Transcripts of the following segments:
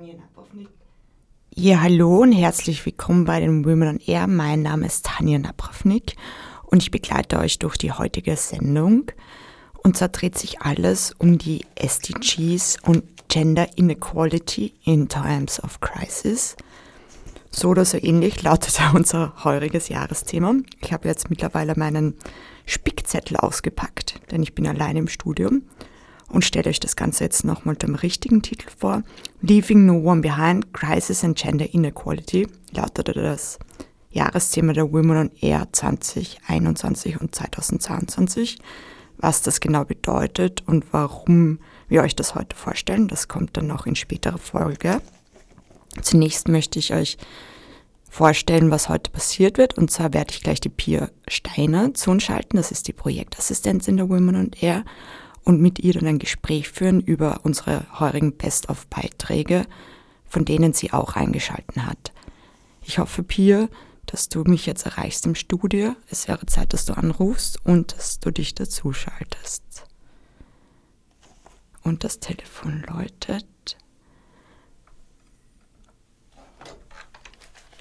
Tanja Napovnik. Ja, hallo und herzlich willkommen bei den Women on Air. Mein Name ist Tanja Napravnik und ich begleite euch durch die heutige Sendung. Und zwar dreht sich alles um die SDGs und Gender Inequality in Times of Crisis. So oder so ähnlich lautet unser heuriges Jahresthema. Ich habe jetzt mittlerweile meinen Spickzettel ausgepackt, denn ich bin allein im Studium und stelle euch das Ganze jetzt nochmal dem richtigen Titel vor. Leaving No One Behind, Crisis and Gender Inequality lautete das Jahresthema der Women on Air 2021 und 2022. Was das genau bedeutet und warum wir euch das heute vorstellen, das kommt dann noch in späterer Folge. Zunächst möchte ich euch vorstellen, was heute passiert wird. Und zwar werde ich gleich die Pia Steiner zu uns schalten. Das ist die Projektassistentin der Women on Air und mit ihr dann ein Gespräch führen über unsere heurigen Best-of-Beiträge, von denen sie auch eingeschalten hat. Ich hoffe, Pia, dass du mich jetzt erreichst im Studio. Es wäre Zeit, dass du anrufst und dass du dich dazuschaltest. Und das Telefon läutet.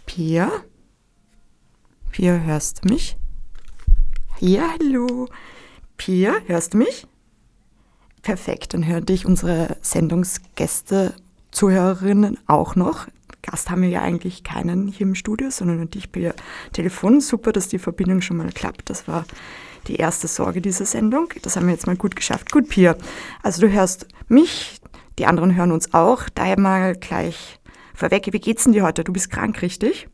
Pia? Pia, hörst du mich? Ja, hallo. Pia, hörst du mich? Perfekt, dann hören dich unsere Sendungsgäste, Zuhörerinnen auch noch. Gast haben wir ja eigentlich keinen hier im Studio, sondern dich per Telefon. Super, dass die Verbindung schon mal klappt. Das war die erste Sorge dieser Sendung. Das haben wir jetzt mal gut geschafft. Gut, Pia. Also du hörst mich, die anderen hören uns auch. Daher mal gleich vorweg, wie geht's denn dir heute? Du bist krank, richtig?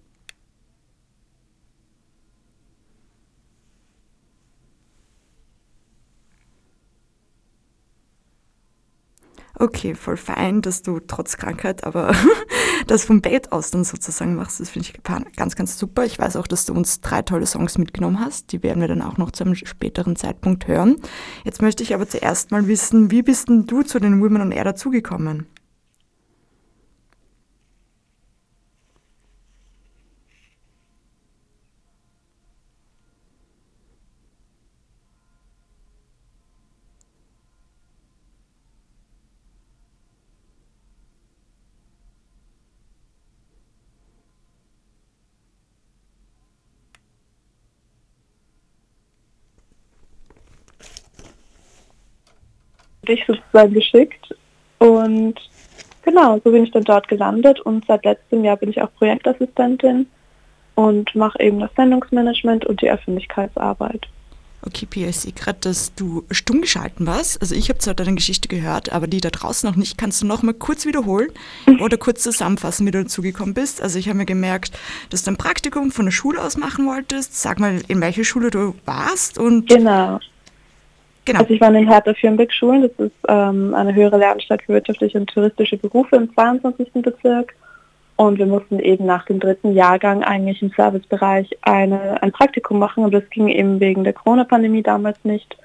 Okay, voll fein, dass du trotz Krankheit, aber das vom Bett aus dann sozusagen machst, das finde ich ganz, ganz super. Ich weiß auch, dass du uns drei tolle Songs mitgenommen hast. Die werden wir dann auch noch zu einem späteren Zeitpunkt hören. Jetzt möchte ich aber zuerst mal wissen, wie bist denn du zu den Women on Air dazugekommen? Dich sozusagen geschickt. Und genau, so bin ich dann dort gelandet und seit letztem Jahr bin ich auch Projektassistentin und mache eben das Sendungsmanagement und die Öffentlichkeitsarbeit. Okay, Pia, ich sehe gerade, dass du stumm geschalten warst. Also ich habe zwar deine Geschichte gehört, aber die da draußen noch nicht. Kannst du noch mal kurz wiederholen oder kurz zusammenfassen, wie du dazugekommen bist? Also ich habe mir gemerkt, dass du ein Praktikum von der Schule aus machen wolltest. Sag mal, in welcher Schule du warst und genau. Genau. Also ich war in den Hertha Firnbeck Schulen, das ist ähm, eine höhere Lehranstalt für wirtschaftliche und touristische Berufe im 22. Bezirk. Und wir mussten eben nach dem dritten Jahrgang eigentlich im Servicebereich eine, ein Praktikum machen, aber das ging eben wegen der Corona-Pandemie damals nicht.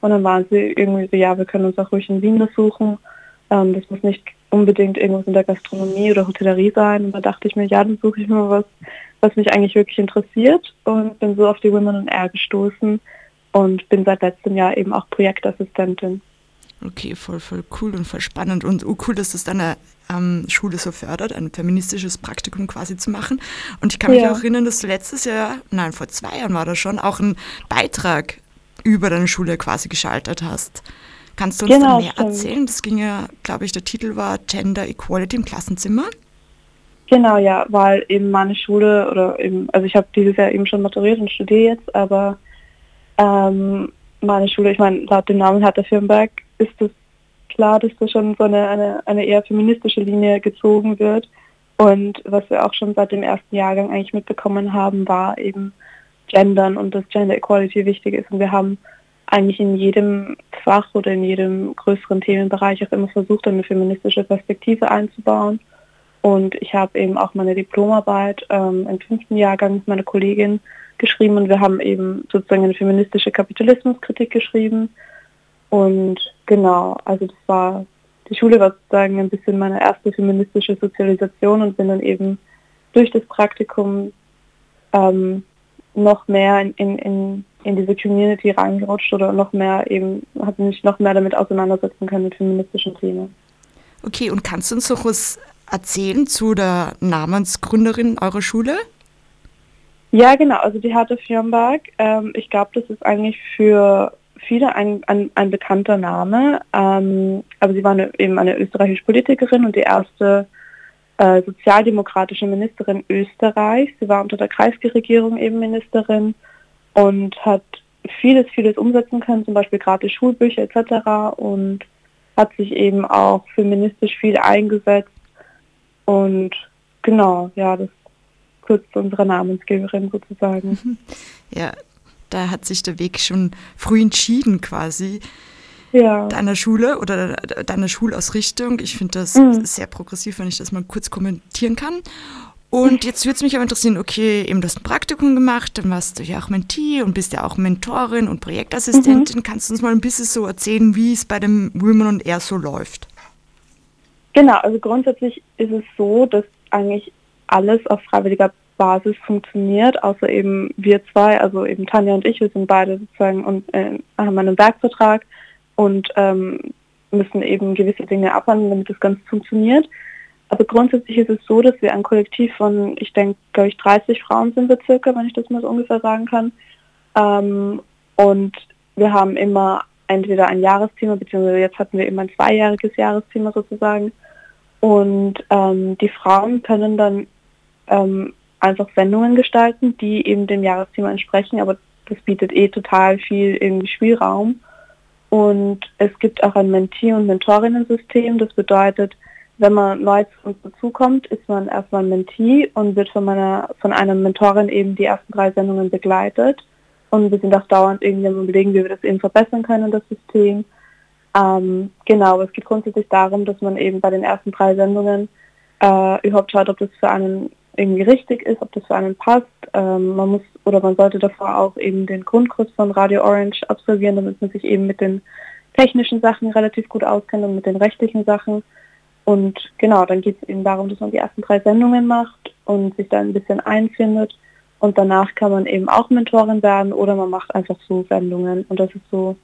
Und dann waren sie irgendwie so, ja, wir können uns auch ruhig in Wien besuchen. Ähm, das muss nicht unbedingt irgendwas in der Gastronomie oder Hotellerie sein. Und da dachte ich mir, ja, dann suche ich mir was, was mich eigentlich wirklich interessiert und bin so auf die Women on Air gestoßen und bin seit letztem Jahr eben auch Projektassistentin. Okay, voll, voll cool und voll spannend und cool, dass das deine ähm, Schule so fördert, ein feministisches Praktikum quasi zu machen. Und ich kann mich ja. auch erinnern, dass du letztes Jahr, nein, vor zwei Jahren war das schon, auch einen Beitrag über deine Schule quasi geschaltet hast. Kannst du uns genau, da mehr stimmt. erzählen? Das ging ja, glaube ich, der Titel war Gender Equality im Klassenzimmer. Genau, ja, weil eben meine Schule oder eben, also ich habe dieses Jahr eben schon maturiert und studiere jetzt, aber ähm, meine Schule, ich meine, laut dem Namen Hertha Firnberg ist es klar, dass da schon so eine, eine, eine eher feministische Linie gezogen wird. Und was wir auch schon seit dem ersten Jahrgang eigentlich mitbekommen haben, war eben Gendern und dass Gender Equality wichtig ist. Und wir haben eigentlich in jedem Fach oder in jedem größeren Themenbereich auch immer versucht, eine feministische Perspektive einzubauen. Und ich habe eben auch meine Diplomarbeit ähm, im fünften Jahrgang mit meiner Kollegin geschrieben und wir haben eben sozusagen eine feministische Kapitalismuskritik geschrieben. Und genau, also das war, die Schule war sozusagen ein bisschen meine erste feministische Sozialisation und bin dann eben durch das Praktikum ähm, noch mehr in, in, in, in diese Community reingerutscht oder noch mehr eben, habe mich noch mehr damit auseinandersetzen können mit feministischen Themen. Okay, und kannst du uns noch was erzählen zu der Namensgründerin eurer Schule? Ja, genau, also die Hertha Firnberg, ähm, ich glaube, das ist eigentlich für viele ein, ein, ein bekannter Name, ähm, aber sie war eine, eben eine österreichische Politikerin und die erste äh, sozialdemokratische Ministerin Österreichs. Sie war unter der Kreisregierung eben Ministerin und hat vieles, vieles umsetzen können, zum Beispiel gratis Schulbücher etc. und hat sich eben auch feministisch viel eingesetzt. Und genau, ja, das kurz zu unserer Namensgeberin sozusagen. Ja, da hat sich der Weg schon früh entschieden quasi ja. deiner Schule oder deiner Schulausrichtung. Ich finde das mhm. sehr progressiv, wenn ich das mal kurz kommentieren kann. Und jetzt würde es mich aber interessieren, okay, eben du hast ein Praktikum gemacht, dann warst du ja auch Mentee und bist ja auch Mentorin und Projektassistentin. Mhm. Kannst du uns mal ein bisschen so erzählen, wie es bei dem Women on Air so läuft? Genau, also grundsätzlich ist es so, dass eigentlich alles auf freiwilliger Basis funktioniert, außer eben wir zwei, also eben Tanja und ich, wir sind beide sozusagen und äh, haben einen Werkvertrag und ähm, müssen eben gewisse Dinge abhandeln, damit das Ganze funktioniert. Aber grundsätzlich ist es so, dass wir ein Kollektiv von, ich denke, glaube ich, 30 Frauen sind wir circa, wenn ich das mal so ungefähr sagen kann. Ähm, und wir haben immer entweder ein Jahresthema, beziehungsweise jetzt hatten wir immer ein zweijähriges Jahresthema sozusagen. Und ähm, die Frauen können dann ähm, einfach Sendungen gestalten, die eben dem Jahresthema entsprechen, aber das bietet eh total viel irgendwie Spielraum. Und es gibt auch ein Mentee- und Mentorinnen-System. Das bedeutet, wenn man neu zu uns dazukommt, ist man erstmal ein Mentee und wird von, meiner, von einer Mentorin eben die ersten drei Sendungen begleitet. Und wir sind auch dauernd irgendwie am überlegen, wie wir das eben verbessern können, das System. Ähm, genau, es geht grundsätzlich darum, dass man eben bei den ersten drei Sendungen äh, überhaupt schaut, ob das für einen irgendwie richtig ist, ob das für einen passt. Ähm, man muss oder man sollte davor auch eben den Grundkurs von Radio Orange absolvieren, damit man sich eben mit den technischen Sachen relativ gut auskennt und mit den rechtlichen Sachen. Und genau, dann geht es eben darum, dass man die ersten drei Sendungen macht und sich dann ein bisschen einfindet. Und danach kann man eben auch Mentorin werden oder man macht einfach so Sendungen. Und das ist so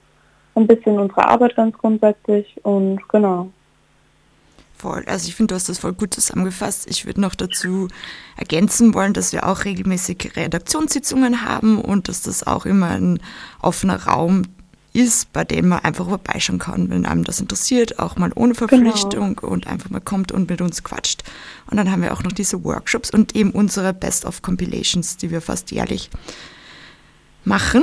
ein bisschen unsere Arbeit ganz grundsätzlich. Und genau. Voll. Also ich finde, du hast das voll gut zusammengefasst. Ich würde noch dazu ergänzen wollen, dass wir auch regelmäßig Redaktionssitzungen haben und dass das auch immer ein offener Raum ist, bei dem man einfach vorbeischauen kann, wenn einem das interessiert, auch mal ohne genau. Verpflichtung genau. und einfach mal kommt und mit uns quatscht. Und dann haben wir auch noch diese Workshops und eben unsere Best-of-Compilations, die wir fast jährlich machen.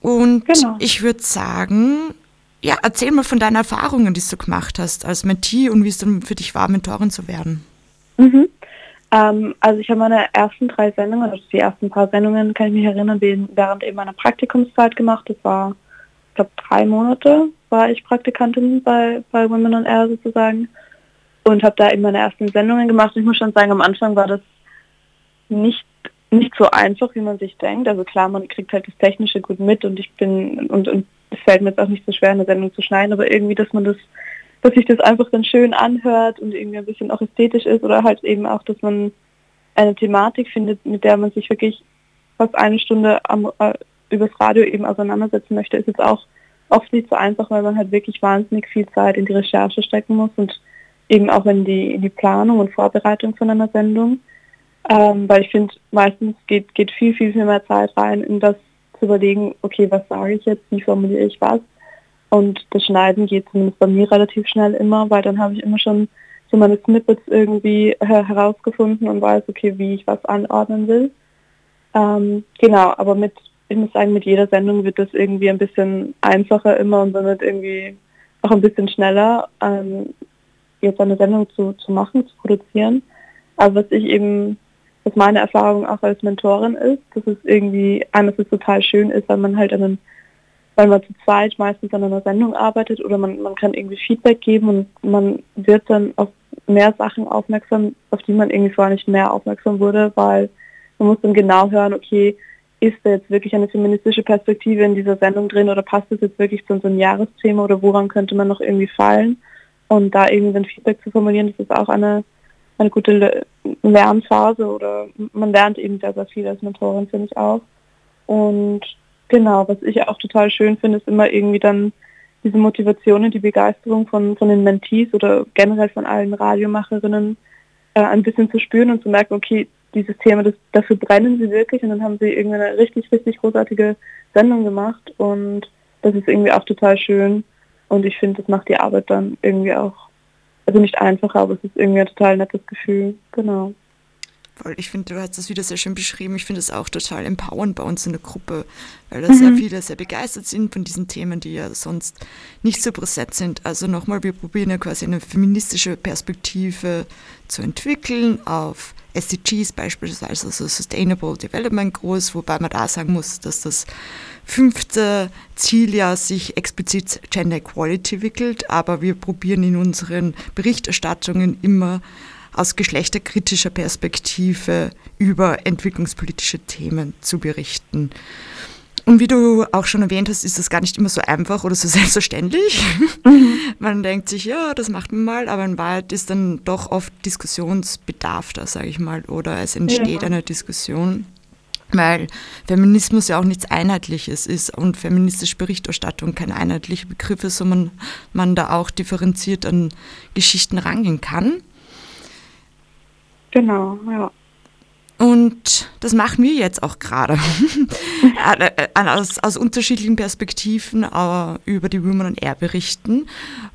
Und genau. ich würde sagen, ja, erzähl mal von deinen Erfahrungen, die du gemacht hast als Mentee und wie es dann für dich war, Mentorin zu werden. Mhm. Ähm, also ich habe meine ersten drei Sendungen, also die ersten paar Sendungen, kann ich mich erinnern, während eben meiner Praktikumszeit gemacht. Das war, ich glaube, drei Monate war ich Praktikantin bei, bei Women on Air sozusagen und habe da eben meine ersten Sendungen gemacht. Ich muss schon sagen, am Anfang war das nicht nicht so einfach, wie man sich denkt. Also klar, man kriegt halt das Technische gut mit und ich bin und, und es fällt mir jetzt auch nicht so schwer, eine Sendung zu schneiden, aber irgendwie, dass man das, dass sich das einfach dann schön anhört und irgendwie ein bisschen auch ästhetisch ist oder halt eben auch, dass man eine Thematik findet, mit der man sich wirklich fast eine Stunde am, äh, übers Radio eben auseinandersetzen möchte, ist jetzt auch oft nicht so einfach, weil man halt wirklich wahnsinnig viel Zeit in die Recherche stecken muss und eben auch in die, in die Planung und Vorbereitung von einer Sendung. Ähm, weil ich finde, meistens geht, geht viel, viel, viel mehr Zeit rein in das zu überlegen, okay, was sage ich jetzt, wie formuliere ich was. Und das Schneiden geht zumindest bei mir relativ schnell immer, weil dann habe ich immer schon so meine Snippets irgendwie herausgefunden und weiß, okay, wie ich was anordnen will. Ähm, genau, aber mit, ich muss sagen, mit jeder Sendung wird das irgendwie ein bisschen einfacher immer und somit irgendwie auch ein bisschen schneller, ähm, jetzt eine Sendung zu, zu machen, zu produzieren. Aber was ich eben was meine Erfahrung auch als Mentorin ist, dass es irgendwie einerseits total schön ist, weil man halt einen weil man zu zweit meistens an einer Sendung arbeitet oder man, man kann irgendwie Feedback geben und man wird dann auf mehr Sachen aufmerksam, auf die man irgendwie vorher nicht mehr aufmerksam wurde, weil man muss dann genau hören, okay, ist da jetzt wirklich eine feministische Perspektive in dieser Sendung drin oder passt das jetzt wirklich zu unserem Jahresthema oder woran könnte man noch irgendwie fallen? Und da irgendwie ein Feedback zu formulieren, das ist auch eine, eine gute Lernphase oder man lernt eben sehr, sehr viel als Mentorin, finde ich auch. Und genau, was ich auch total schön finde, ist immer irgendwie dann diese Motivation und die Begeisterung von, von den Mentees oder generell von allen Radiomacherinnen äh, ein bisschen zu spüren und zu merken, okay, dieses Thema, das, dafür brennen sie wirklich und dann haben sie irgendwie eine richtig, richtig großartige Sendung gemacht und das ist irgendwie auch total schön und ich finde, das macht die Arbeit dann irgendwie auch, also nicht einfacher, aber es ist irgendwie ein total nettes Gefühl, genau. Ich finde, du hast das wieder sehr schön beschrieben. Ich finde es auch total empowernd bei uns in der Gruppe, weil da mhm. sehr viele sehr begeistert sind von diesen Themen, die ja sonst nicht so präsent sind. Also nochmal, wir probieren ja quasi eine feministische Perspektive zu entwickeln auf SDGs beispielsweise, also Sustainable Development Goals, wobei man da sagen muss, dass das fünfte Ziel ja sich explizit Gender Equality wickelt, aber wir probieren in unseren Berichterstattungen immer aus geschlechterkritischer Perspektive über entwicklungspolitische Themen zu berichten. Und wie du auch schon erwähnt hast, ist das gar nicht immer so einfach oder so selbstverständlich. Mhm. Man denkt sich, ja, das macht man mal, aber in Wahrheit ist dann doch oft Diskussionsbedarf da, sage ich mal, oder es entsteht ja. eine Diskussion, weil Feminismus ja auch nichts Einheitliches ist und feministische Berichterstattung kein einheitlicher Begriff ist, sondern man da auch differenziert an Geschichten rangehen kann. Genau, ja. Und das machen wir jetzt auch gerade. Äh, äh, aus, aus, unterschiedlichen Perspektiven über die Women on Air berichten.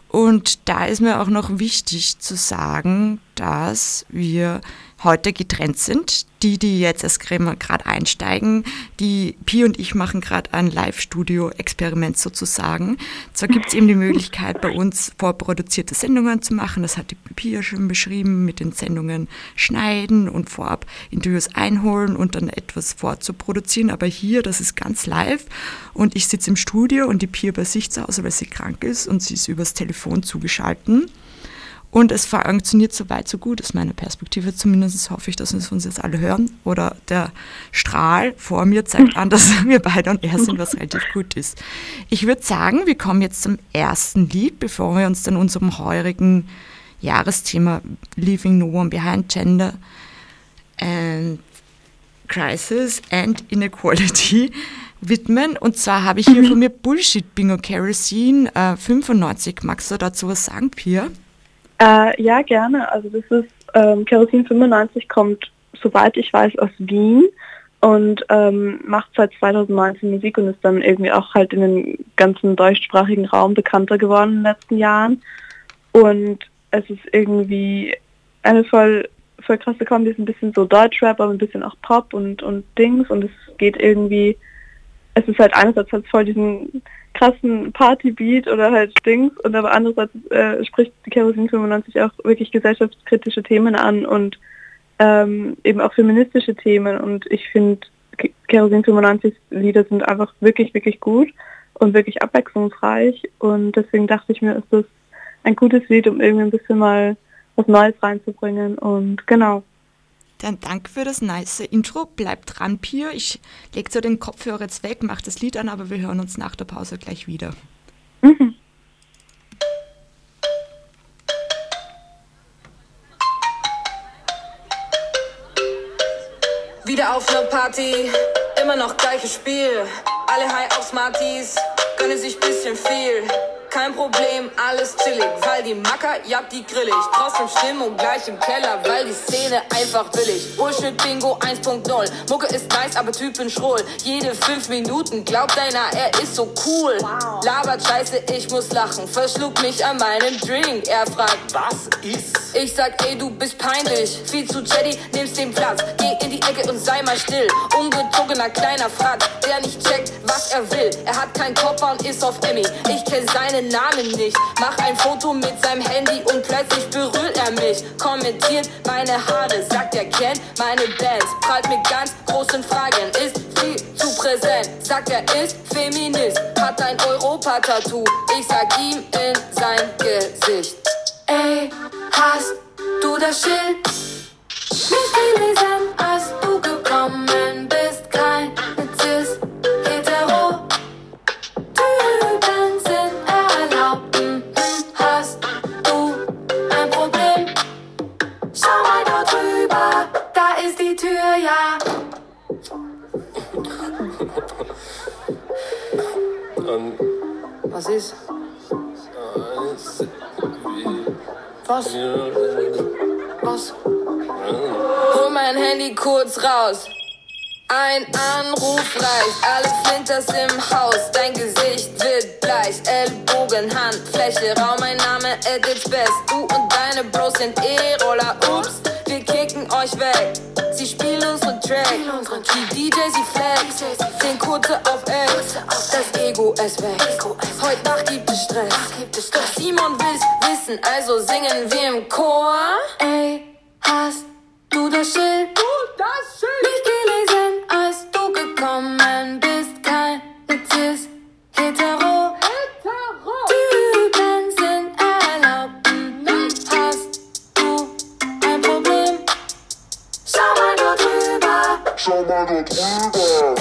Und da ist mir auch noch wichtig zu sagen, dass wir heute getrennt sind. Die, die jetzt erst gerade einsteigen, die Pi und ich machen gerade ein Live-Studio-Experiment sozusagen. Zwar gibt es eben die Möglichkeit, bei uns vorproduzierte Sendungen zu machen. Das hat die Pi ja schon beschrieben, mit den Sendungen schneiden und vorab Interviews einholen und dann etwas vorzuproduzieren. Aber hier, das ist ganz live und ich sitze im Studio und die Pi bei sich zu Hause, weil sie krank ist und sie ist übers Telefon zugeschaltet. Und es funktioniert so weit, so gut aus meiner Perspektive. Zumindest hoffe ich, dass wir uns jetzt alle hören. Oder der Strahl vor mir zeigt an, dass wir beide und er sind, was relativ gut ist. Ich würde sagen, wir kommen jetzt zum ersten Lied, bevor wir uns dann unserem heurigen Jahresthema Leaving No One Behind Gender and Crisis and Inequality widmen. Und zwar habe ich hier mhm. von mir Bullshit Bingo Kerosene äh, 95. Magst du dazu was sagen, Pia? Äh, ja, gerne. Also das ist, ähm, Kerosin 95 kommt, soweit ich weiß, aus Wien und ähm, macht seit 2019 Musik und ist dann irgendwie auch halt in den ganzen deutschsprachigen Raum bekannter geworden in den letzten Jahren. Und es ist irgendwie eine voll, voll krasse Kombi, ist ein bisschen so Deutschrap, aber ein bisschen auch Pop und, und Dings und es geht irgendwie, es ist halt einerseits halt voll diesen krassen Partybeat oder halt Dings und aber andererseits äh, spricht die Kerosin 95 auch wirklich gesellschaftskritische Themen an und ähm, eben auch feministische Themen und ich finde Kerosin 95 Lieder sind einfach wirklich, wirklich gut und wirklich abwechslungsreich und deswegen dachte ich mir, ist das ein gutes Lied, um irgendwie ein bisschen mal was Neues reinzubringen und genau. Dann danke für das nice Intro. Bleibt dran, Pia. Ich lege so den Kopfhörer jetzt weg, mache das Lied an, aber wir hören uns nach der Pause gleich wieder. Mhm. Wieder auf einer Party, immer noch gleiches Spiel. Alle high auf Smarties, gönnen sich bisschen viel kein Problem, alles chillig. Weil die Macker, jagt die grillig. Trotzdem Stimmung gleich im Keller, weil die Szene einfach billig. Bullshit Bingo 1.0. Mucke ist nice, aber Typen schroll. Jede fünf Minuten glaubt einer, er ist so cool. Wow. Labert scheiße, ich muss lachen. Verschlug mich an meinem Drink. Er fragt, was ist? Ich sag, ey, du bist peinlich. Viel zu Jetty, nimmst den Platz. Geh in die Ecke und sei mal still. Ungezogener kleiner Frat, der nicht checkt, was er will. Er hat keinen Koffer und ist auf Emmy. Ich kenn seinen Namen nicht. Mach ein Foto mit seinem Handy und plötzlich berührt er mich. Kommentiert meine Haare, sagt er kennt meine Bands. Prallt mit ganz großen Fragen, ist viel zu präsent. Sagt er ist Feminist, hat ein Europa-Tattoo. Ich sag ihm in sein Gesicht. Ey, hast du das Schild? Nicht gelesen, als Was? Was? Hol mein Handy kurz raus. Ein Anruf reicht, alle Flinters im Haus, dein Gesicht wird bleich, Ellbogen, Handfläche, Raum, mein Name at its best, du und deine Bros sind E-Roller, ups, wir kicken euch weg, sie spielen unsere Track, die DJ sie flex, den Kurze auf Ex, das Ego ist weg, heute Nacht gibt es Stress, doch Simon will's wissen, also singen wir im Chor, ey, hast du das Schild? Nicht gelesen, drüber. Schau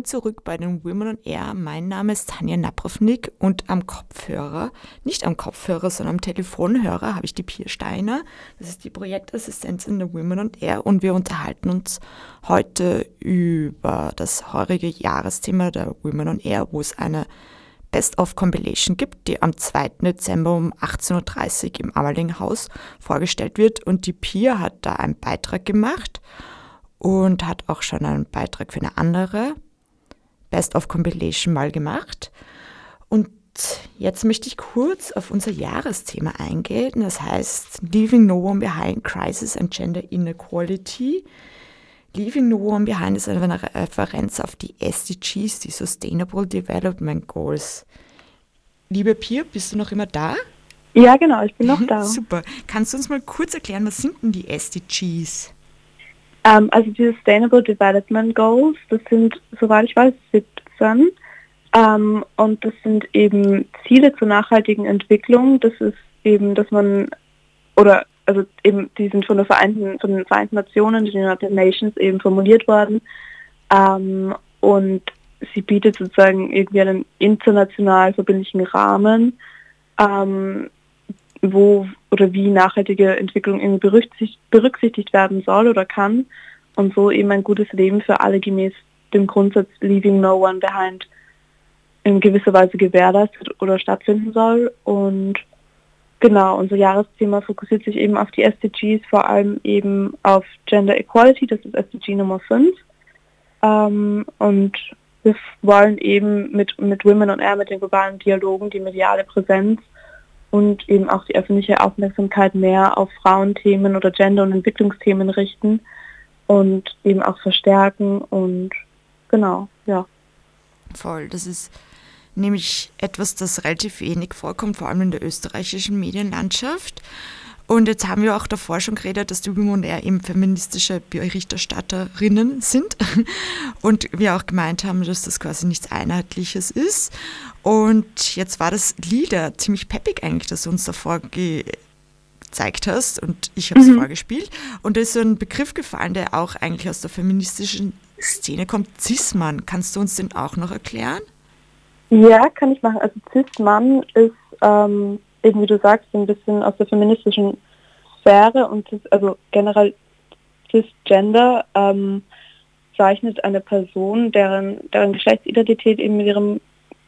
Willkommen zurück bei den Women on Air. Mein Name ist Tanja Napravnik und am Kopfhörer, nicht am Kopfhörer, sondern am Telefonhörer habe ich die Pia Steiner. Das ist die Projektassistentin der Women on Air und wir unterhalten uns heute über das heurige Jahresthema der Women on Air, wo es eine Best-of Compilation gibt, die am 2. Dezember um 18.30 Uhr im Ammerlinghaus vorgestellt wird. Und die Pia hat da einen Beitrag gemacht und hat auch schon einen Beitrag für eine andere Best-of Compilation mal gemacht. Und jetzt möchte ich kurz auf unser Jahresthema eingehen. Das heißt Leaving No One Behind Crisis and Gender Inequality. Leaving No One Behind ist eine Referenz auf die SDGs, die Sustainable Development Goals. Liebe Pia, bist du noch immer da? Ja, genau, ich bin noch da. Super. Kannst du uns mal kurz erklären, was sind denn die SDGs? Ähm, also die Sustainable Development Goals, das sind, soweit ich weiß, 17. Ähm, und das sind eben Ziele zur nachhaltigen Entwicklung. Das ist eben, dass man, oder also eben, die sind von, der Vereinten, von den Vereinten Nationen, den United Nations eben formuliert worden. Ähm, und sie bietet sozusagen irgendwie einen international verbindlichen Rahmen, ähm, wo oder wie nachhaltige Entwicklung irgendwie berücksichtigt, werden soll oder kann und so eben ein gutes Leben für alle gemäß dem Grundsatz Leaving No One Behind in gewisser Weise gewährleistet oder stattfinden soll. Und genau, unser Jahresthema fokussiert sich eben auf die SDGs, vor allem eben auf Gender Equality, das ist SDG Nummer 5. Ähm, und wir wollen eben mit, mit Women on Air, mit den globalen Dialogen, die mediale Präsenz und eben auch die öffentliche Aufmerksamkeit mehr auf Frauenthemen oder Gender- und Entwicklungsthemen richten und eben auch verstärken und genau, ja. Voll, das ist nämlich etwas, das relativ wenig vorkommt, vor allem in der österreichischen Medienlandschaft. Und jetzt haben wir auch davor schon geredet, dass die Women Air eben feministische Berichterstatterinnen sind. Und wir auch gemeint haben, dass das quasi nichts Einheitliches ist. Und jetzt war das Lied ja ziemlich peppig eigentlich, das du uns davor gezeigt hast und ich habe es mhm. vorgespielt. Und da ist so ein Begriff gefallen, der auch eigentlich aus der feministischen Szene kommt, Cis-Mann. Kannst du uns den auch noch erklären? Ja, kann ich machen. Also Cis-Mann ist, ähm, eben wie du sagst, ein bisschen aus der feministischen Sphäre und also generell Cisgender ähm, zeichnet eine Person, deren, deren Geschlechtsidentität eben mit ihrem,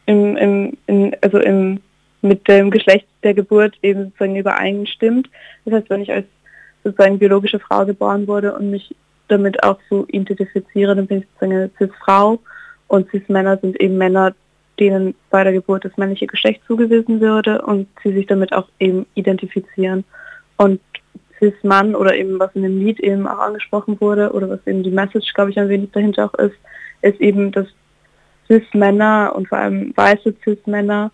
im, im, in, also im, mit dem Geschlecht der Geburt eben sozusagen übereinstimmt. Das heißt, wenn ich als sozusagen biologische Frau geboren wurde und mich damit auch so identifiziere, dann bin ich sozusagen eine Cis-Frau und Cis-Männer sind eben Männer, denen bei der Geburt das männliche Geschlecht zugewiesen würde und sie sich damit auch eben identifizieren. Und Cis-Mann oder eben was in dem Lied eben auch angesprochen wurde oder was eben die Message, glaube ich, ein wenig dahinter auch ist, ist eben, dass Cis-Männer und vor allem weiße Cis-Männer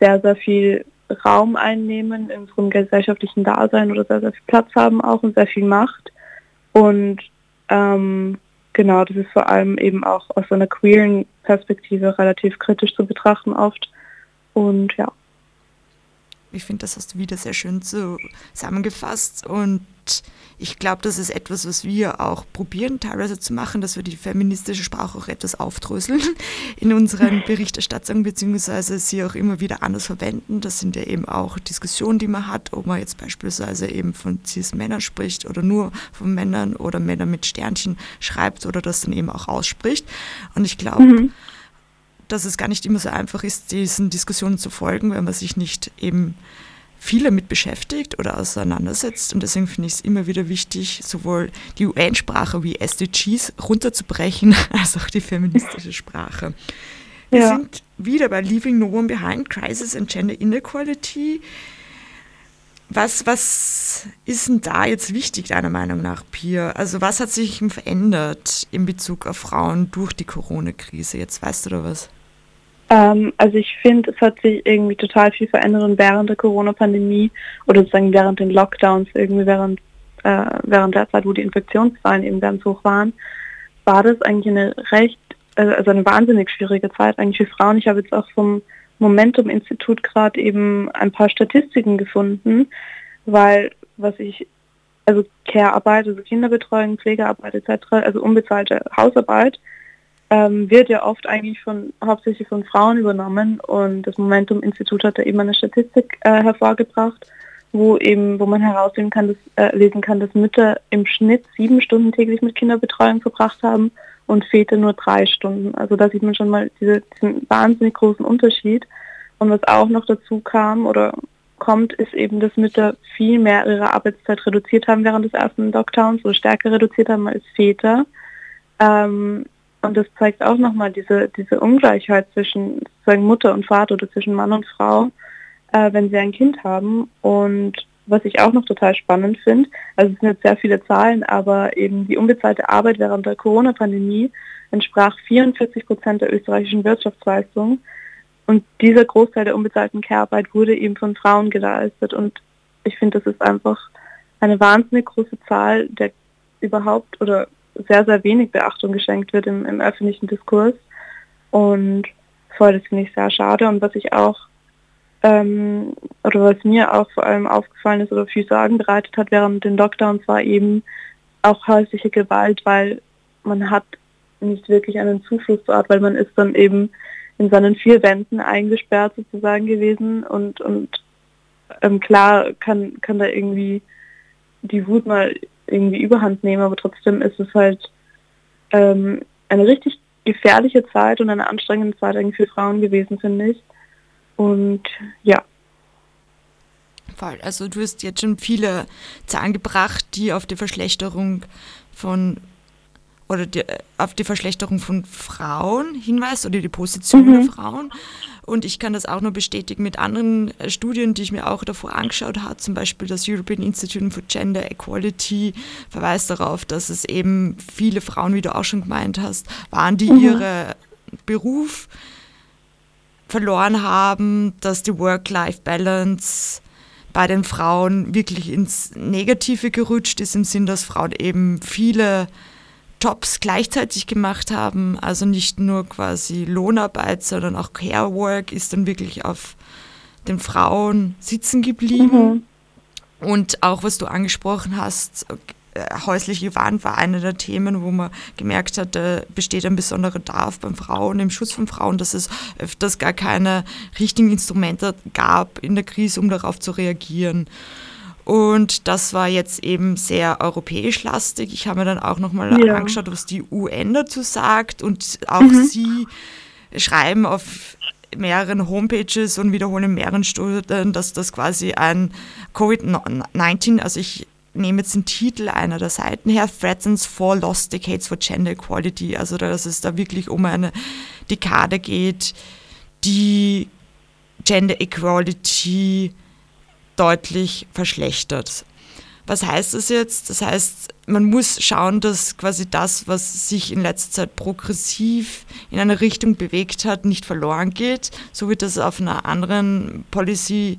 sehr, sehr viel Raum einnehmen in unserem gesellschaftlichen Dasein oder sehr, sehr viel Platz haben auch und sehr viel Macht. Und ähm, genau, das ist vor allem eben auch aus einer queeren Perspektive relativ kritisch zu betrachten oft. Und ja. Ich finde, das hast du wieder sehr schön zusammengefasst und ich glaube, das ist etwas, was wir auch probieren teilweise zu machen, dass wir die feministische Sprache auch etwas aufdröseln in unseren Berichterstattungen, beziehungsweise sie auch immer wieder anders verwenden. Das sind ja eben auch Diskussionen, die man hat, ob man jetzt beispielsweise eben von Cis-Männern spricht oder nur von Männern oder Männern mit Sternchen schreibt oder das dann eben auch ausspricht. Und ich glaube, mhm dass es gar nicht immer so einfach ist, diesen Diskussionen zu folgen, wenn man sich nicht eben viel damit beschäftigt oder auseinandersetzt. Und deswegen finde ich es immer wieder wichtig, sowohl die UN-Sprache wie SDGs runterzubrechen, als auch die feministische Sprache. Wir ja. sind wieder bei Leaving No One Behind, Crisis and Gender Inequality. Was, was ist denn da jetzt wichtig, deiner Meinung nach, Pia? Also was hat sich verändert in Bezug auf Frauen durch die Corona-Krise? Jetzt weißt du da was? Ähm, also ich finde, es hat sich irgendwie total viel verändert während der Corona-Pandemie oder sozusagen während den Lockdowns, irgendwie während, äh, während der Zeit, wo die Infektionszahlen eben ganz hoch waren, war das eigentlich eine recht, äh, also eine wahnsinnig schwierige Zeit eigentlich für Frauen. Ich habe jetzt auch vom Momentum-Institut gerade eben ein paar Statistiken gefunden, weil was ich, also Care-Arbeit, also Kinderbetreuung, Pflegearbeit etc., also unbezahlte Hausarbeit, ähm, wird ja oft eigentlich von hauptsächlich von Frauen übernommen und das Momentum Institut hat da eben eine Statistik äh, hervorgebracht, wo eben, wo man herauslesen kann, dass, äh, lesen kann, dass Mütter im Schnitt sieben Stunden täglich mit Kinderbetreuung verbracht haben und Väter nur drei Stunden. Also da sieht man schon mal diese, diesen wahnsinnig großen Unterschied. Und was auch noch dazu kam oder kommt, ist eben, dass Mütter viel mehr ihre Arbeitszeit reduziert haben während des ersten Lockdowns oder stärker reduziert haben als Väter. Ähm, und das zeigt auch nochmal diese, diese Ungleichheit zwischen sozusagen Mutter und Vater oder zwischen Mann und Frau, äh, wenn sie ein Kind haben. Und was ich auch noch total spannend finde, also es sind jetzt sehr viele Zahlen, aber eben die unbezahlte Arbeit während der Corona-Pandemie entsprach 44 Prozent der österreichischen Wirtschaftsleistung. Und dieser Großteil der unbezahlten Care-Arbeit wurde eben von Frauen geleistet. Und ich finde, das ist einfach eine wahnsinnig große Zahl der überhaupt oder sehr, sehr wenig Beachtung geschenkt wird im, im öffentlichen Diskurs. Und voll, das finde ich sehr schade. Und was ich auch, ähm, oder was mir auch vor allem aufgefallen ist oder viel Sorgen bereitet hat während den Lockdowns, war eben auch häusliche Gewalt, weil man hat nicht wirklich einen Zufluchtsort, weil man ist dann eben in seinen vier Wänden eingesperrt sozusagen gewesen und, und ähm, klar kann, kann da irgendwie die Wut mal irgendwie überhand nehmen, aber trotzdem ist es halt ähm, eine richtig gefährliche Zeit und eine anstrengende Zeit eigentlich für Frauen gewesen, finde ich. Und ja. Also du hast jetzt schon viele Zahlen gebracht, die auf die Verschlechterung von oder die, auf die Verschlechterung von Frauen hinweist oder die Position mhm. der Frauen. Und ich kann das auch nur bestätigen mit anderen äh, Studien, die ich mir auch davor angeschaut habe. Zum Beispiel das European Institute for Gender Equality verweist darauf, dass es eben viele Frauen, wie du auch schon gemeint hast, waren, die mhm. ihren Beruf verloren haben, dass die Work-Life-Balance bei den Frauen wirklich ins Negative gerutscht ist, im Sinn, dass Frauen eben viele Jobs gleichzeitig gemacht haben, also nicht nur quasi Lohnarbeit, sondern auch Care Work ist dann wirklich auf den Frauen sitzen geblieben. Mhm. Und auch was du angesprochen hast, äh, häusliche Gewalt war eine der Themen, wo man gemerkt hat, da besteht ein besonderer Bedarf beim Frauen, im Schutz von Frauen, dass es öfters gar keine richtigen Instrumente gab in der Krise, um darauf zu reagieren. Und das war jetzt eben sehr europäisch lastig. Ich habe mir dann auch nochmal ja. angeschaut, was die UN dazu sagt. Und auch mhm. sie schreiben auf mehreren Homepages und wiederholen in mehreren Studien, dass das quasi ein Covid-19, also ich nehme jetzt den Titel einer der Seiten her, Threatens for Lost Decades for Gender Equality, also dass es da wirklich um eine Dekade geht, die Gender Equality deutlich verschlechtert. Was heißt das jetzt? Das heißt, man muss schauen, dass quasi das, was sich in letzter Zeit progressiv in eine Richtung bewegt hat, nicht verloren geht. So wird das auf einer anderen Policy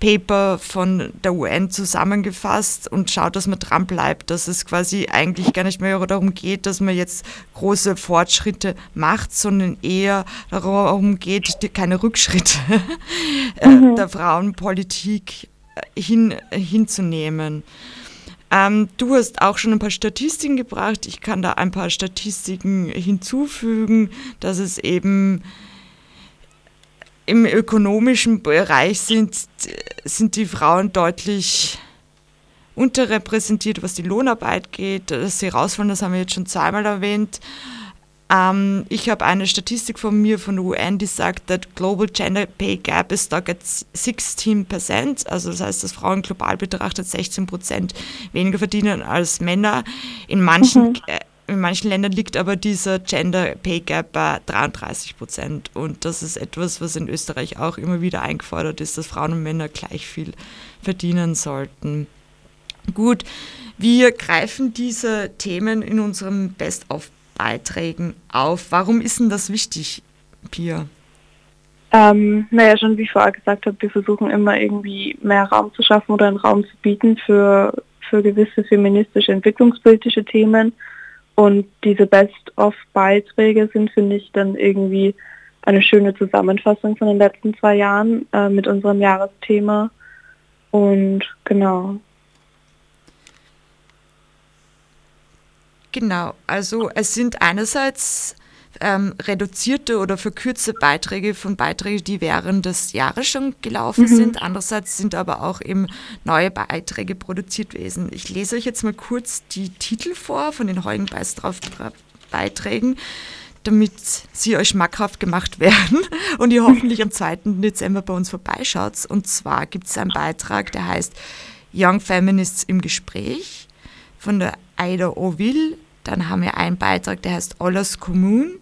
Paper von der UN zusammengefasst und schaut, dass man dran bleibt, dass es quasi eigentlich gar nicht mehr darum geht, dass man jetzt große Fortschritte macht, sondern eher darum geht, keine Rückschritte äh, mhm. der Frauenpolitik äh, hin, hinzunehmen. Ähm, du hast auch schon ein paar Statistiken gebracht. Ich kann da ein paar Statistiken hinzufügen, dass es eben im ökonomischen Bereich sind, sind die Frauen deutlich unterrepräsentiert, was die Lohnarbeit geht. Dass sie rausfallen, das haben wir jetzt schon zweimal erwähnt. Ähm, ich habe eine Statistik von mir von der UN, die sagt, that global gender pay gap is stuck at 16%. Also das heißt, dass Frauen global betrachtet 16% weniger verdienen als Männer. In manchen mhm. In manchen Ländern liegt aber dieser Gender Pay Gap bei 33 Prozent. Und das ist etwas, was in Österreich auch immer wieder eingefordert ist, dass Frauen und Männer gleich viel verdienen sollten. Gut, wir greifen diese Themen in unseren Best-of-Beiträgen auf. Warum ist denn das wichtig, Pia? Ähm, naja, schon wie ich vorher gesagt habe, wir versuchen immer irgendwie mehr Raum zu schaffen oder einen Raum zu bieten für, für gewisse feministische, entwicklungspolitische Themen und diese Best-of-Beiträge sind, finde ich, dann irgendwie eine schöne Zusammenfassung von den letzten zwei Jahren äh, mit unserem Jahresthema. Und genau. Genau, also es sind einerseits ähm, reduzierte oder verkürzte Beiträge von Beiträgen, die während des Jahres schon gelaufen mhm. sind. Andererseits sind aber auch eben neue Beiträge produziert gewesen. Ich lese euch jetzt mal kurz die Titel vor von den heutigen Beiträgen damit sie euch schmackhaft gemacht werden und ihr hoffentlich am 2. Dezember bei uns vorbeischaut. Und zwar gibt es einen Beitrag, der heißt Young Feminists im Gespräch von der Aida Oville. Dann haben wir einen Beitrag, der heißt Ollers Kommune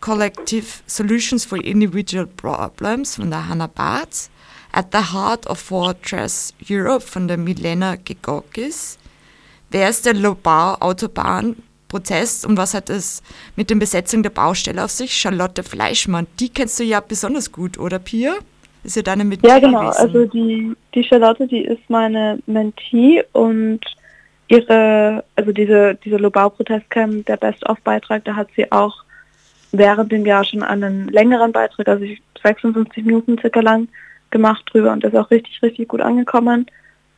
Collective Solutions for Individual Problems von der Hannah Barth, At the Heart of Fortress Europe von der Milena Gegokis, Wer ist der Lobau-Autobahn-Protest und was hat es mit der Besetzung der Baustelle auf sich? Charlotte Fleischmann, die kennst du ja besonders gut, oder Pia? Ist ja deine Mentee Ja, genau. Gewesen. Also die, die Charlotte, die ist meine Mentee und ihre, also diese, diese Lobau-Protestcamp, der Best-of-Beitrag, da hat sie auch während dem Jahr schon einen längeren Beitrag, also 56 Minuten circa lang, gemacht drüber und ist auch richtig, richtig gut angekommen.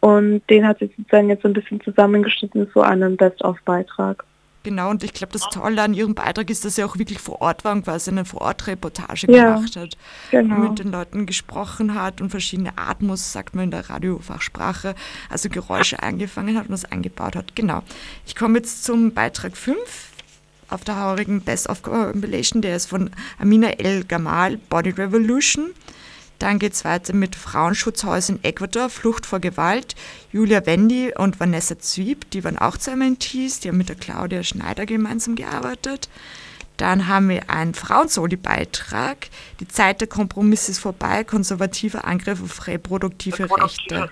Und den hat sie sozusagen jetzt so ein bisschen zusammengeschnitten zu einem Best-of-Beitrag. Genau, und ich glaube, das Tolle an ihrem Beitrag ist, dass sie auch wirklich vor Ort war und quasi eine Vor-Ort-Reportage ja, gemacht hat. Genau. Mit den Leuten gesprochen hat und verschiedene Atmos, sagt man in der Radiofachsprache, also Geräusche eingefangen hat und das eingebaut hat. Genau. Ich komme jetzt zum Beitrag 5 auf der heurigen Best of Compilation, der ist von Amina El Gamal, Body Revolution. Dann geht es weiter mit Frauenschutzhäusern in Ecuador, Flucht vor Gewalt. Julia Wendy und Vanessa Zwieb, die waren auch zwei Mentees, die haben mit der Claudia Schneider gemeinsam gearbeitet. Dann haben wir einen Frauensoli-Beitrag. Die Zeit der Kompromisse ist vorbei, konservativer Angriff auf reproduktive Rechte.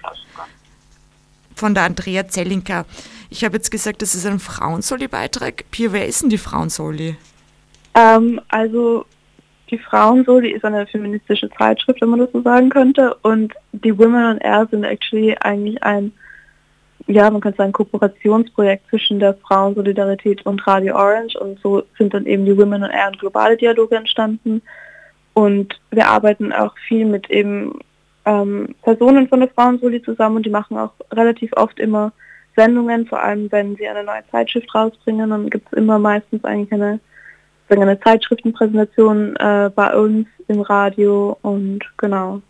Von der Andrea Zellinker. Ich habe jetzt gesagt, das ist ein Frauensoli-Beitrag. Pia, wer ist denn die Frauensoli? Ähm, also die Frauensoli ist eine feministische Zeitschrift, wenn man das so sagen könnte. Und die Women on Air sind actually eigentlich ein, ja, man könnte sagen, Kooperationsprojekt zwischen der Frauensolidarität und Radio Orange. Und so sind dann eben die Women on Air und globale Dialoge entstanden. Und wir arbeiten auch viel mit eben ähm, Personen von der Frauensoli zusammen und die machen auch relativ oft immer Sendungen, vor allem wenn sie eine neue Zeitschrift rausbringen, dann gibt es immer meistens eigentlich eine, eine Zeitschriftenpräsentation äh, bei uns im Radio und genau.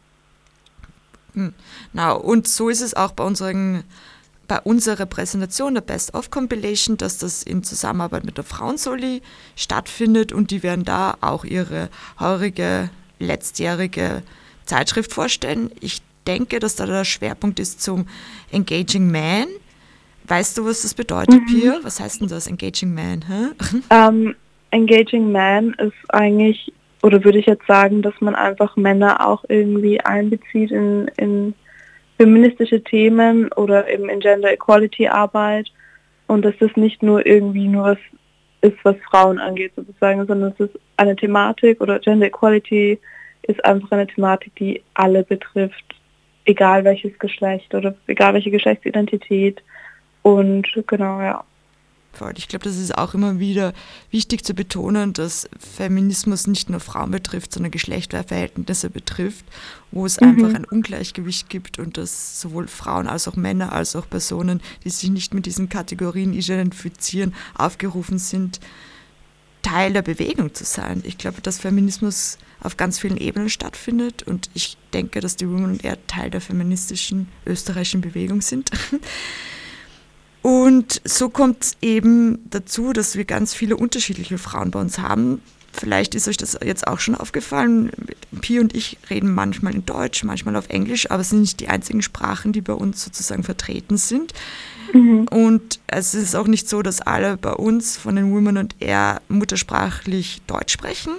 Hm. Na, und so ist es auch bei unseren bei unserer Präsentation der Best of Compilation, dass das in Zusammenarbeit mit der Frauensoli stattfindet und die werden da auch ihre heurige letztjährige Zeitschrift vorstellen. Ich denke, dass da der Schwerpunkt ist zum Engaging Man. Weißt du, was das bedeutet, mhm. Pia? Was heißt denn das, Engaging Man? Um, ähm, Engaging Man ist eigentlich, oder würde ich jetzt sagen, dass man einfach Männer auch irgendwie einbezieht in, in feministische Themen oder eben in Gender Equality Arbeit und dass das nicht nur irgendwie nur was ist, was Frauen angeht sozusagen, sondern es ist eine Thematik oder Gender Equality ist einfach eine Thematik, die alle betrifft, egal welches Geschlecht oder egal welche Geschlechtsidentität und genau, ja. Ich glaube, das ist auch immer wieder wichtig zu betonen, dass Feminismus nicht nur Frauen betrifft, sondern Geschlechterverhältnisse betrifft, wo es mhm. einfach ein Ungleichgewicht gibt und dass sowohl Frauen als auch Männer als auch Personen, die sich nicht mit diesen Kategorien identifizieren, aufgerufen sind, Teil der Bewegung zu sein. Ich glaube, dass Feminismus auf ganz vielen Ebenen stattfindet und ich denke, dass die Women eher Teil der feministischen österreichischen Bewegung sind. Und so kommt es eben dazu, dass wir ganz viele unterschiedliche Frauen bei uns haben. Vielleicht ist euch das jetzt auch schon aufgefallen. Pi und ich reden manchmal in Deutsch, manchmal auf Englisch, aber es sind nicht die einzigen Sprachen, die bei uns sozusagen vertreten sind. Mhm. Und es ist auch nicht so, dass alle bei uns von den Women und Air muttersprachlich Deutsch sprechen.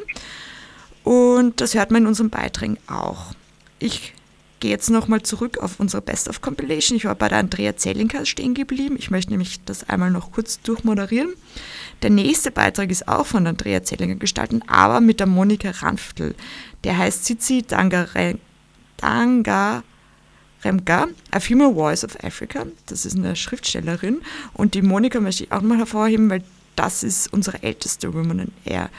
Und das hört man in unseren Beiträgen auch. Ich gehe jetzt nochmal zurück auf unsere Best of Compilation. Ich war bei der Andrea Zellinker stehen geblieben. Ich möchte nämlich das einmal noch kurz durchmoderieren. Der nächste Beitrag ist auch von Andrea Zellinger gestaltet, aber mit der Monika Ranftl. Der heißt Zizi Dangare, Danga Remka, A Female Voice of Africa. Das ist eine Schriftstellerin. Und die Monika möchte ich auch mal hervorheben, weil das ist unsere älteste Woman in Air.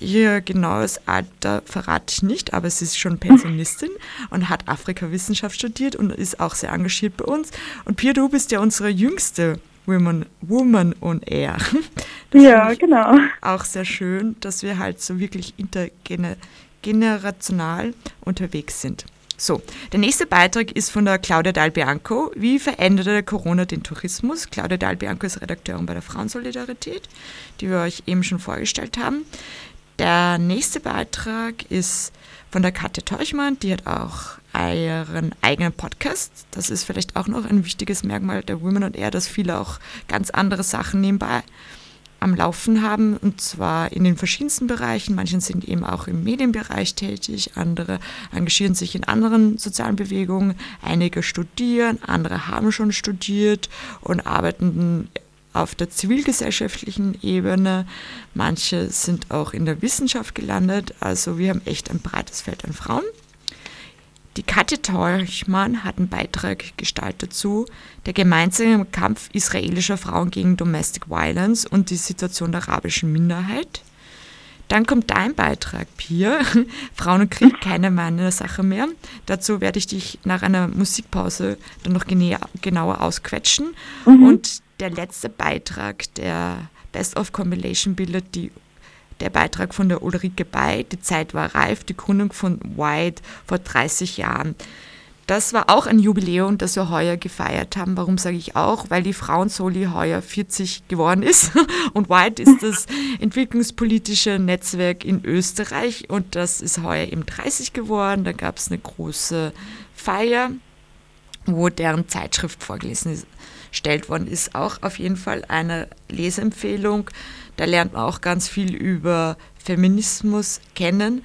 Ihr genaues Alter verrate ich nicht, aber sie ist schon Pensionistin und hat Afrikawissenschaft studiert und ist auch sehr engagiert bei uns. Und Pia, du bist ja unsere jüngste Woman, Woman on Air. Das ja, genau. Auch sehr schön, dass wir halt so wirklich intergenerational unterwegs sind. So, der nächste Beitrag ist von der Claudia Dalbianco. Wie veränderte Corona den Tourismus? Claudia Dalbianco ist Redakteurin bei der Frauensolidarität, die wir euch eben schon vorgestellt haben. Der nächste Beitrag ist von der Katja Teuchmann, die hat auch ihren eigenen Podcast. Das ist vielleicht auch noch ein wichtiges Merkmal der Women und Air, dass viele auch ganz andere Sachen nebenbei am Laufen haben und zwar in den verschiedensten Bereichen. Manche sind eben auch im Medienbereich tätig, andere engagieren sich in anderen sozialen Bewegungen, einige studieren, andere haben schon studiert und arbeiten auf der zivilgesellschaftlichen Ebene. Manche sind auch in der Wissenschaft gelandet. Also wir haben echt ein breites Feld an Frauen. Die Katja Teuchmann hat einen Beitrag gestaltet zu der gemeinsame Kampf israelischer Frauen gegen Domestic Violence und die Situation der arabischen Minderheit. Dann kommt dein Beitrag, Pia. Frauen und Krieg, keine meine Sache mehr. Dazu werde ich dich nach einer Musikpause dann noch genauer ausquetschen. Mhm. Und der letzte Beitrag der Best of Compilation bildet die, der Beitrag von der Ulrike Bay, Die Zeit war reif, die Gründung von White vor 30 Jahren. Das war auch ein Jubiläum, das wir heuer gefeiert haben. Warum sage ich auch? Weil die Frauensoli heuer 40 geworden ist. Und White ist das entwicklungspolitische Netzwerk in Österreich und das ist heuer eben 30 geworden. Da gab es eine große Feier, wo deren Zeitschrift vorgelesen ist gestellt worden ist. Auch auf jeden Fall eine Leseempfehlung. Da lernt man auch ganz viel über Feminismus kennen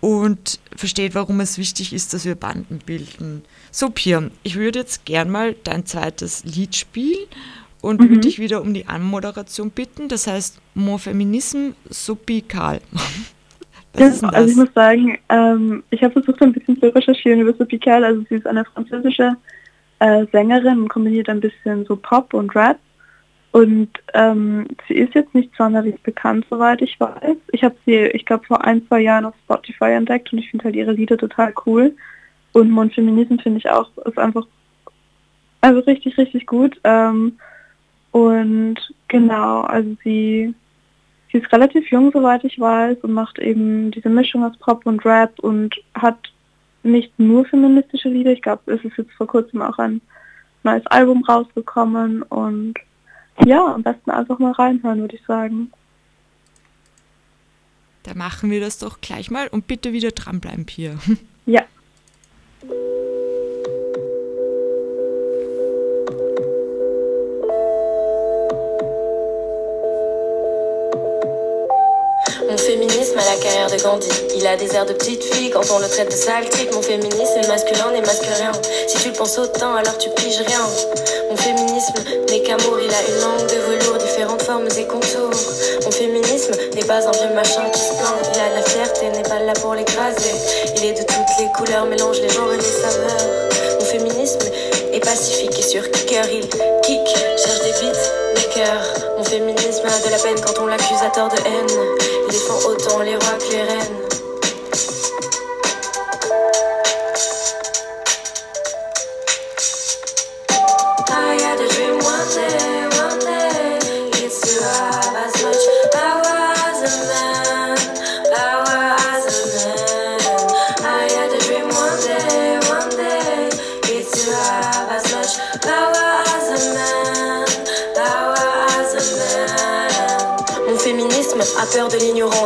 und versteht, warum es wichtig ist, dass wir Banden bilden. So, Pia, ich würde jetzt gern mal dein zweites Lied spielen und mhm. würde dich wieder um die Anmoderation bitten. Das heißt, Mon Feminisme Subikal. Was ja, also ich muss sagen, ähm, ich habe versucht ein bisschen zu recherchieren über Subikal. Also sie ist eine französische äh, Sängerin kombiniert ein bisschen so Pop und Rap. Und ähm, sie ist jetzt nicht sonderlich bekannt, soweit ich weiß. Ich habe sie, ich glaube, vor ein, zwei Jahren auf Spotify entdeckt und ich finde halt ihre Lieder total cool. und Mon Feminismus finde ich auch, ist einfach also richtig, richtig gut. Ähm, und genau, also sie, sie ist relativ jung, soweit ich weiß, und macht eben diese Mischung aus Pop und Rap und hat nicht nur feministische Lieder. Ich glaube, es ist jetzt vor kurzem auch ein neues Album rausgekommen und ja, am besten einfach mal reinhören, würde ich sagen. Da machen wir das doch gleich mal und bitte wieder dranbleiben, Pia. Ja. à la carrière de Gandhi. Il a des airs de petite fille quand on le traite de sale type. Mon féminisme est masculin n'est masque rien. Si tu le penses autant, alors tu piges rien. Mon féminisme n'est qu'amour, il a une langue de velours, différentes formes et contours. Mon féminisme n'est pas un vieux machin qui se plaint. Il a la fierté, n'est pas là pour l'écraser. Il est de toutes les couleurs, mélange les genres et les saveurs. Est pacifique et sur kicker, il kick, cherche des beats, makers. Mon féminisme a de la peine quand on l'accuse à tort de haine. Il défend autant les rois que les reines.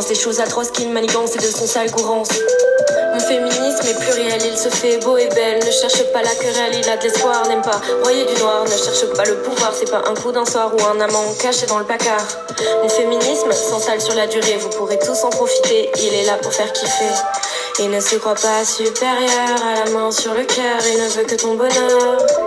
L'ignorance, des choses atroces qu'il manigance et de son sale courance. Mon féminisme est pluriel, il se fait beau et belle. Ne cherche pas la querelle, il a de l'espoir, n'aime pas broyer du noir. Ne cherche pas le pouvoir, c'est pas un coup d'un soir ou un amant caché dans le placard. Mon féminisme s'installe sur la durée, vous pourrez tous en profiter. Il est là pour faire kiffer. Il ne se croit pas supérieur à la main sur le cœur, il ne veut que ton bonheur.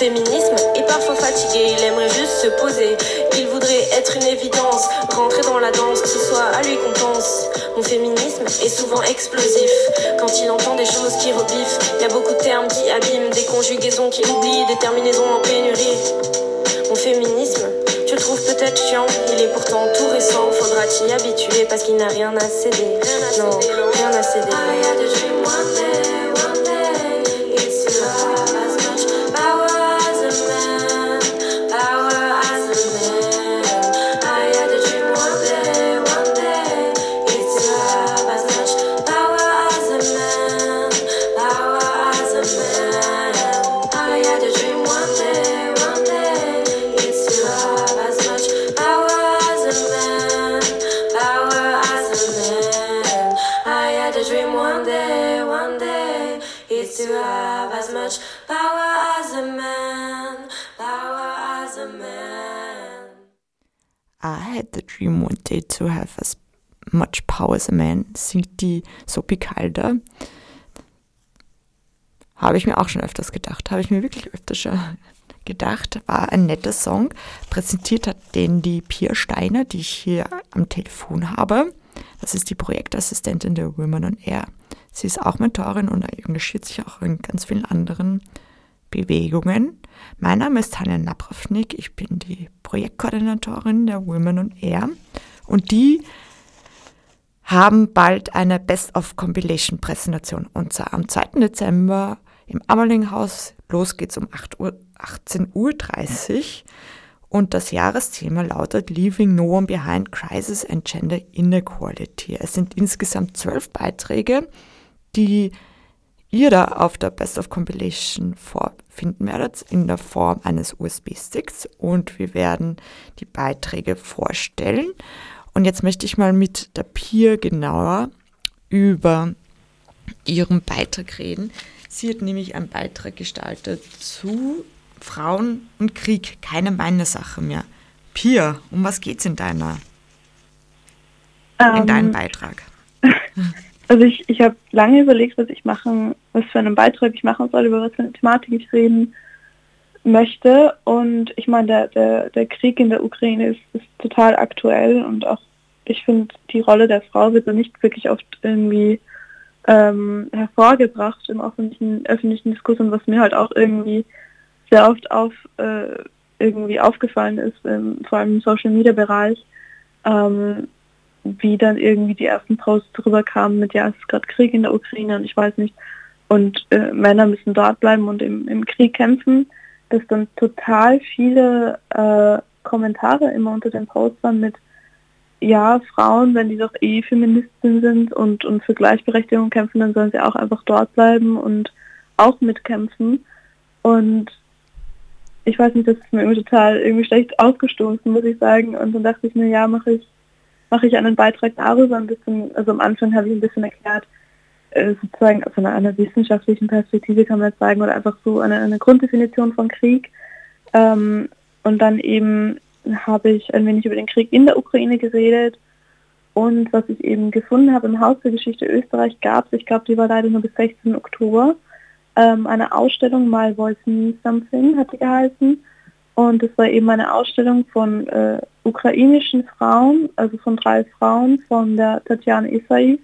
Féminisme est parfois fatigué, il aimerait juste se poser. Il voudrait être une évidence, rentrer dans la danse, que ce soit à lui qu'on pense. Mon féminisme est souvent explosif. Quand il entend des choses qui rebiffent, il y a beaucoup de termes qui abîment, des conjugaisons qui oublient, des terminaisons en pénurie. Mon féminisme, tu le trouves peut-être chiant, il est pourtant tout récent. Faudra t'y habituer parce qu'il n'a rien à céder. Non, rien à céder. Dream one day to have as much power as a man, singt die Sophie Calder. Habe ich mir auch schon öfters gedacht. Habe ich mir wirklich öfters schon gedacht. War ein netter Song. Präsentiert hat den die Pia Steiner, die ich hier am Telefon habe. Das ist die Projektassistentin der Women on Air. Sie ist auch Mentorin und engagiert sich auch in ganz vielen anderen Bewegungen. Mein Name ist Tanja Napravnik, ich bin die Projektkoordinatorin der Women on Air und die haben bald eine Best of Compilation Präsentation und zwar am 2. Dezember im Ammerlinghaus. Los geht's um 8 Uhr, 18.30 Uhr und das Jahresthema lautet Leaving No One Behind Crisis and Gender Inequality. Es sind insgesamt zwölf Beiträge, die ihr da auf der Best of Compilation vorfinden werdet in der Form eines USB-Sticks und wir werden die Beiträge vorstellen. Und jetzt möchte ich mal mit der Pia genauer über ihren Beitrag reden. Sie hat nämlich einen Beitrag gestaltet zu Frauen und Krieg, keine meine Sache mehr. Pia, um was geht's in deiner, in deinem ähm, Beitrag? Also ich, ich habe lange überlegt, was ich machen, was für einen Beitrag ich machen soll, über was für eine Thematik ich reden möchte. Und ich meine, der, der, der Krieg in der Ukraine ist, ist total aktuell und auch ich finde, die Rolle der Frau wird so nicht wirklich oft irgendwie ähm, hervorgebracht im öffentlichen, öffentlichen Diskurs und was mir halt auch irgendwie sehr oft auf äh, irgendwie aufgefallen ist, ähm, vor allem im Social Media Bereich, ähm, wie dann irgendwie die ersten Posts drüber kamen mit, ja, es ist gerade Krieg in der Ukraine und ich weiß nicht, und äh, Männer müssen dort bleiben und im, im Krieg kämpfen, dass dann total viele äh, Kommentare immer unter den Posts waren mit, ja, Frauen, wenn die doch eh Feministinnen sind und, und für Gleichberechtigung kämpfen, dann sollen sie auch einfach dort bleiben und auch mitkämpfen. Und ich weiß nicht, das ist mir irgendwie total irgendwie schlecht ausgestoßen, muss ich sagen. Und dann dachte ich mir, ja, mache ich, mache ich einen Beitrag darüber ein bisschen, also am Anfang habe ich ein bisschen erklärt, äh, sozusagen von einer, wissenschaftlichen Perspektive kann man jetzt sagen, oder einfach so eine, eine Grunddefinition von Krieg. Ähm, und dann eben habe ich ein wenig über den Krieg in der Ukraine geredet. Und was ich eben gefunden habe im Haus der Geschichte Österreich gab es, ich glaube, die war leider nur bis 16. Oktober, ähm, eine Ausstellung, My Voice Means Something, hat die geheißen. Und es war eben eine Ausstellung von äh, ukrainischen Frauen, also von drei Frauen, von der Tatjana Isaiv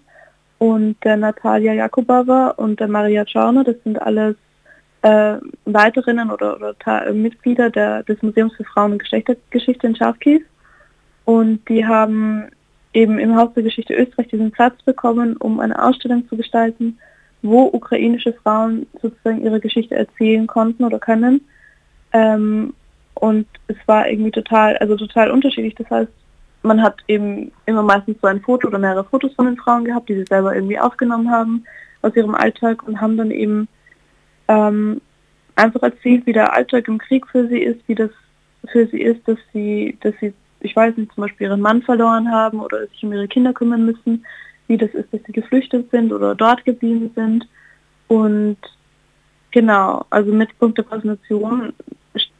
und der Natalia Jakubova und der Maria Czarna. Das sind alles äh, Leiterinnen oder, oder Mitglieder der, des Museums für Frauen- und Geschlechtergeschichte in Charkiw. Und die haben eben im Haus der Geschichte Österreich diesen Platz bekommen, um eine Ausstellung zu gestalten, wo ukrainische Frauen sozusagen ihre Geschichte erzählen konnten oder können. Ähm, und es war irgendwie total, also total unterschiedlich. Das heißt, man hat eben immer meistens so ein Foto oder mehrere Fotos von den Frauen gehabt, die sie selber irgendwie aufgenommen haben aus ihrem Alltag und haben dann eben ähm, einfach erzählt, wie der Alltag im Krieg für sie ist, wie das für sie ist, dass sie, dass sie, ich weiß nicht, zum Beispiel ihren Mann verloren haben oder sich um ihre Kinder kümmern müssen, wie das ist, dass sie geflüchtet sind oder dort geblieben sind. Und genau, also Mittelpunkt der Präsentation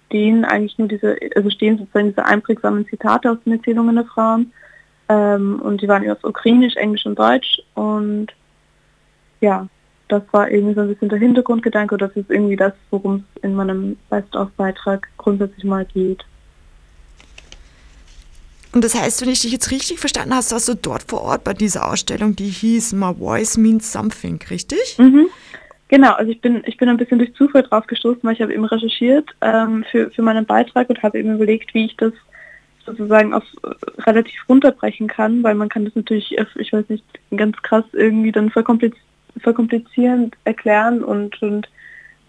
stehen eigentlich nur diese, also stehen sozusagen diese einprägsamen Zitate aus den Erzählungen der Frauen. Ähm, und die waren ja auf Ukrainisch, Englisch und Deutsch. Und ja, das war irgendwie so ein bisschen der Hintergrundgedanke und das ist irgendwie das, worum es in meinem Best-of-Beitrag grundsätzlich mal geht. Und das heißt, wenn ich dich jetzt richtig verstanden hast, warst du dort vor Ort bei dieser Ausstellung, die hieß My Voice Means Something, richtig? Mhm. Genau, also ich bin, ich bin ein bisschen durch Zufall drauf gestoßen, weil ich habe eben recherchiert ähm, für, für meinen Beitrag und habe eben überlegt, wie ich das sozusagen auf äh, relativ runterbrechen kann, weil man kann das natürlich, ich weiß nicht, ganz krass irgendwie dann verkomplizieren verkomplizierend erklären und, und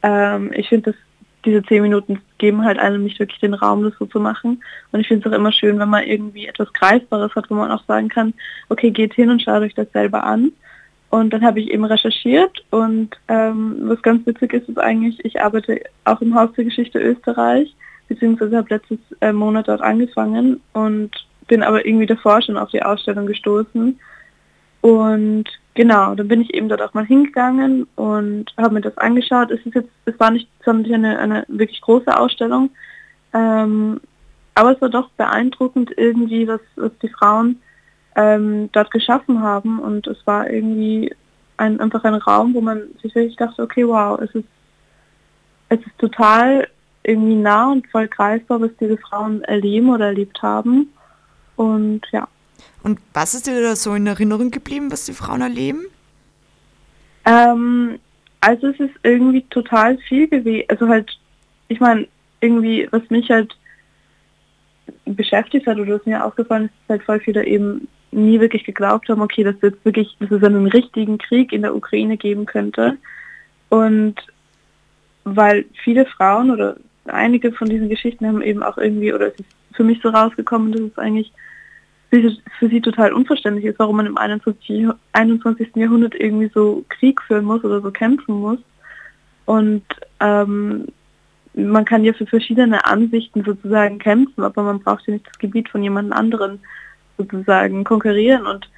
ähm, ich finde, dass diese zehn Minuten geben halt einem nicht wirklich den Raum, das so zu machen. Und ich finde es auch immer schön, wenn man irgendwie etwas Greifbares hat, wo man auch sagen kann, okay, geht hin und schaut euch das selber an. Und dann habe ich eben recherchiert und ähm, was ganz witzig ist, ist eigentlich, ich arbeite auch im Haus der Geschichte Österreich, beziehungsweise habe letztes äh, Monat dort angefangen und bin aber irgendwie davor schon auf die Ausstellung gestoßen. Und Genau, dann bin ich eben dort auch mal hingegangen und habe mir das angeschaut. Es ist jetzt, es war nicht sondern eine, eine wirklich große Ausstellung, ähm, aber es war doch beeindruckend irgendwie, was, was die Frauen ähm, dort geschaffen haben und es war irgendwie ein, einfach ein Raum, wo man sich wirklich dachte, okay, wow, es ist, es ist total irgendwie nah und voll greifbar, was diese Frauen erleben oder erlebt haben und ja. Und was ist dir da so in Erinnerung geblieben, was die Frauen erleben? Ähm, also es ist irgendwie total viel gewesen. Also halt, ich meine, irgendwie, was mich halt beschäftigt hat oder was mir aufgefallen ist, ist halt voll viele eben nie wirklich geglaubt haben, okay, dass jetzt wirklich, dass es einen richtigen Krieg in der Ukraine geben könnte. Und weil viele Frauen oder einige von diesen Geschichten haben eben auch irgendwie, oder es ist für mich so rausgekommen, dass es eigentlich für sie total unverständlich ist, warum man im 21. 21. Jahrhundert irgendwie so Krieg führen muss oder so kämpfen muss. Und ähm, man kann ja für verschiedene Ansichten sozusagen kämpfen, aber man braucht ja nicht das Gebiet von jemand anderen sozusagen konkurrieren. Und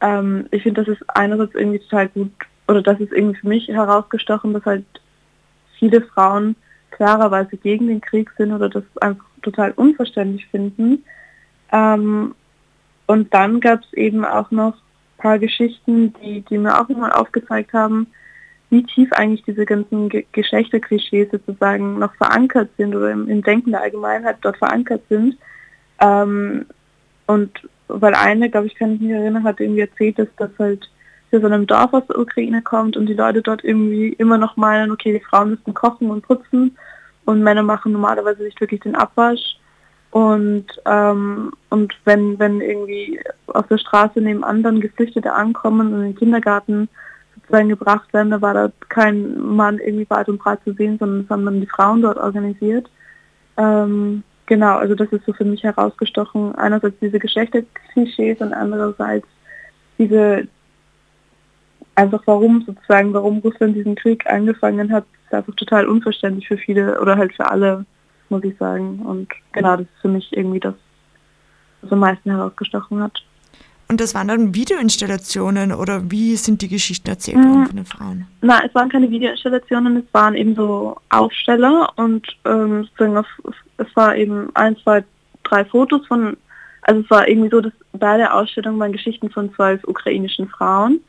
ähm, ich finde, das ist einerseits irgendwie total gut, oder das ist irgendwie für mich herausgestochen, dass halt viele Frauen klarerweise gegen den Krieg sind oder das einfach total unverständlich finden. Ähm, und dann gab es eben auch noch paar Geschichten, die, die mir auch nochmal aufgezeigt haben, wie tief eigentlich diese ganzen Ge Geschlechterklischees sozusagen noch verankert sind oder im, im Denken der Allgemeinheit dort verankert sind. Ähm, und weil eine, glaube ich, kann ich mich erinnern, hat irgendwie erzählt, dass das halt für so einem Dorf aus der Ukraine kommt und die Leute dort irgendwie immer noch meinen, okay, die Frauen müssen kochen und putzen und Männer machen normalerweise nicht wirklich den Abwasch. Und, ähm, und wenn, wenn irgendwie auf der Straße neben anderen Geflüchtete ankommen und in den Kindergarten sozusagen gebracht werden, da war da kein Mann irgendwie weit und breit zu sehen, sondern das haben dann die Frauen dort organisiert. Ähm, genau, also das ist so für mich herausgestochen. Einerseits diese Geschlechterklischees und andererseits diese, einfach warum sozusagen, warum Russland diesen Krieg angefangen hat, ist einfach total unverständlich für viele oder halt für alle, muss ich sagen. Und genau, das ist für mich irgendwie das, was am meisten herausgestochen hat. Und das waren dann Videoinstallationen oder wie sind die Geschichten erzählt worden mhm. von den Frauen? Nein, es waren keine Videoinstallationen, es waren eben so Aufsteller und ähm, es war eben ein, zwei, drei Fotos von, also es war irgendwie so, dass bei der Ausstellung waren Geschichten von zwölf ukrainischen Frauen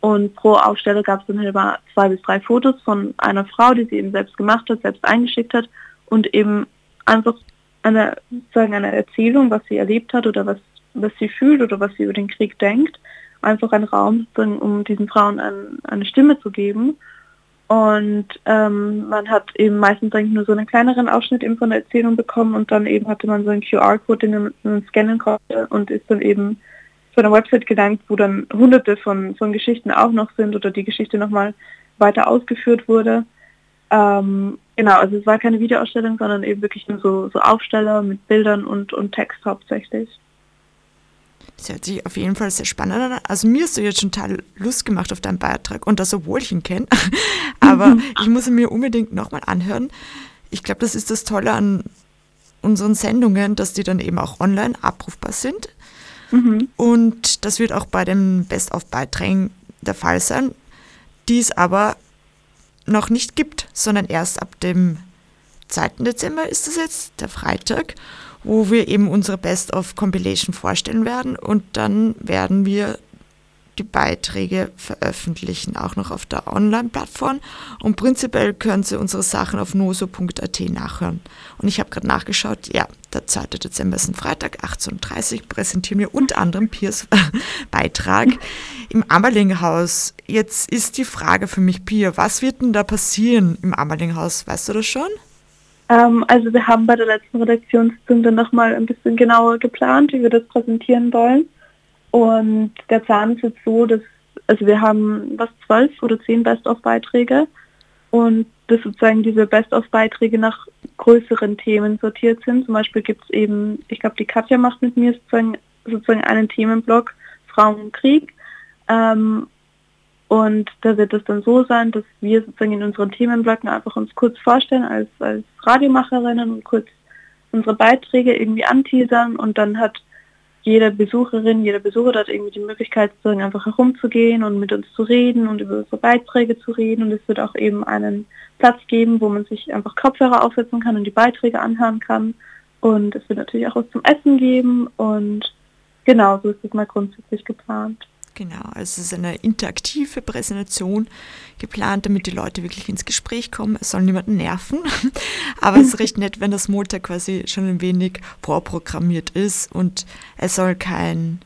und pro Aufsteller gab es dann halt immer zwei bis drei Fotos von einer Frau, die sie eben selbst gemacht hat, selbst eingeschickt hat und eben einfach eine, sagen, eine Erzählung, was sie erlebt hat oder was, was sie fühlt oder was sie über den Krieg denkt. Einfach ein Raum, um diesen Frauen ein, eine Stimme zu geben. Und ähm, man hat eben meistens eigentlich nur so einen kleineren Ausschnitt eben von der Erzählung bekommen und dann eben hatte man so einen QR-Code, den man scannen konnte und ist dann eben zu einer Website gelangt, wo dann hunderte von, von Geschichten auch noch sind oder die Geschichte nochmal weiter ausgeführt wurde. Ähm, genau, also es war keine Videoausstellung, sondern eben wirklich nur so, so Aufsteller mit Bildern und, und Text hauptsächlich. Das hört sich auf jeden Fall sehr spannend an. Also mir hast du jetzt schon total Lust gemacht auf deinen Beitrag und das, obwohl ich ihn kenne. Aber ich muss ihn mir unbedingt nochmal anhören. Ich glaube, das ist das Tolle an unseren Sendungen, dass die dann eben auch online abrufbar sind. Mhm. Und das wird auch bei den Best-of-Beiträgen der Fall sein, die es aber noch nicht gibt, sondern erst ab dem 2. Dezember ist es jetzt, der Freitag, wo wir eben unsere Best-of-Compilation vorstellen werden und dann werden wir die Beiträge veröffentlichen, auch noch auf der Online-Plattform. Und prinzipiell können Sie unsere Sachen auf noso.at nachhören. Und ich habe gerade nachgeschaut, ja, der 2. Dezember ist ein Freitag, 18.30 Uhr, präsentieren wir unter anderem Piers Beitrag im Ammerlinghaus. Jetzt ist die Frage für mich, Pia, was wird denn da passieren im Ammerlinghaus? Weißt du das schon? Ähm, also wir haben bei der letzten Redaktionssitzung dann nochmal ein bisschen genauer geplant, wie wir das präsentieren wollen. Und der Plan ist jetzt so, dass also wir haben was zwölf oder zehn Best-of-Beiträge und dass sozusagen diese Best-of-Beiträge nach größeren Themen sortiert sind. Zum Beispiel gibt es eben, ich glaube, die Katja macht mit mir sozusagen, sozusagen einen Themenblock Frauen und Krieg. Ähm, und da wird es dann so sein, dass wir sozusagen in unseren Themenblöcken einfach uns kurz vorstellen als, als Radiomacherinnen und kurz unsere Beiträge irgendwie anteasern und dann hat jede Besucherin, jeder Besucher hat irgendwie die Möglichkeit, sozusagen einfach herumzugehen und mit uns zu reden und über unsere Beiträge zu reden. Und es wird auch eben einen Platz geben, wo man sich einfach Kopfhörer aufsetzen kann und die Beiträge anhören kann. Und es wird natürlich auch was zum Essen geben und genau, so ist es mal grundsätzlich geplant. Genau, also es ist eine interaktive Präsentation geplant, damit die Leute wirklich ins Gespräch kommen. Es soll niemanden nerven, aber es ist recht nett, wenn das Montag quasi schon ein wenig vorprogrammiert ist und es soll kein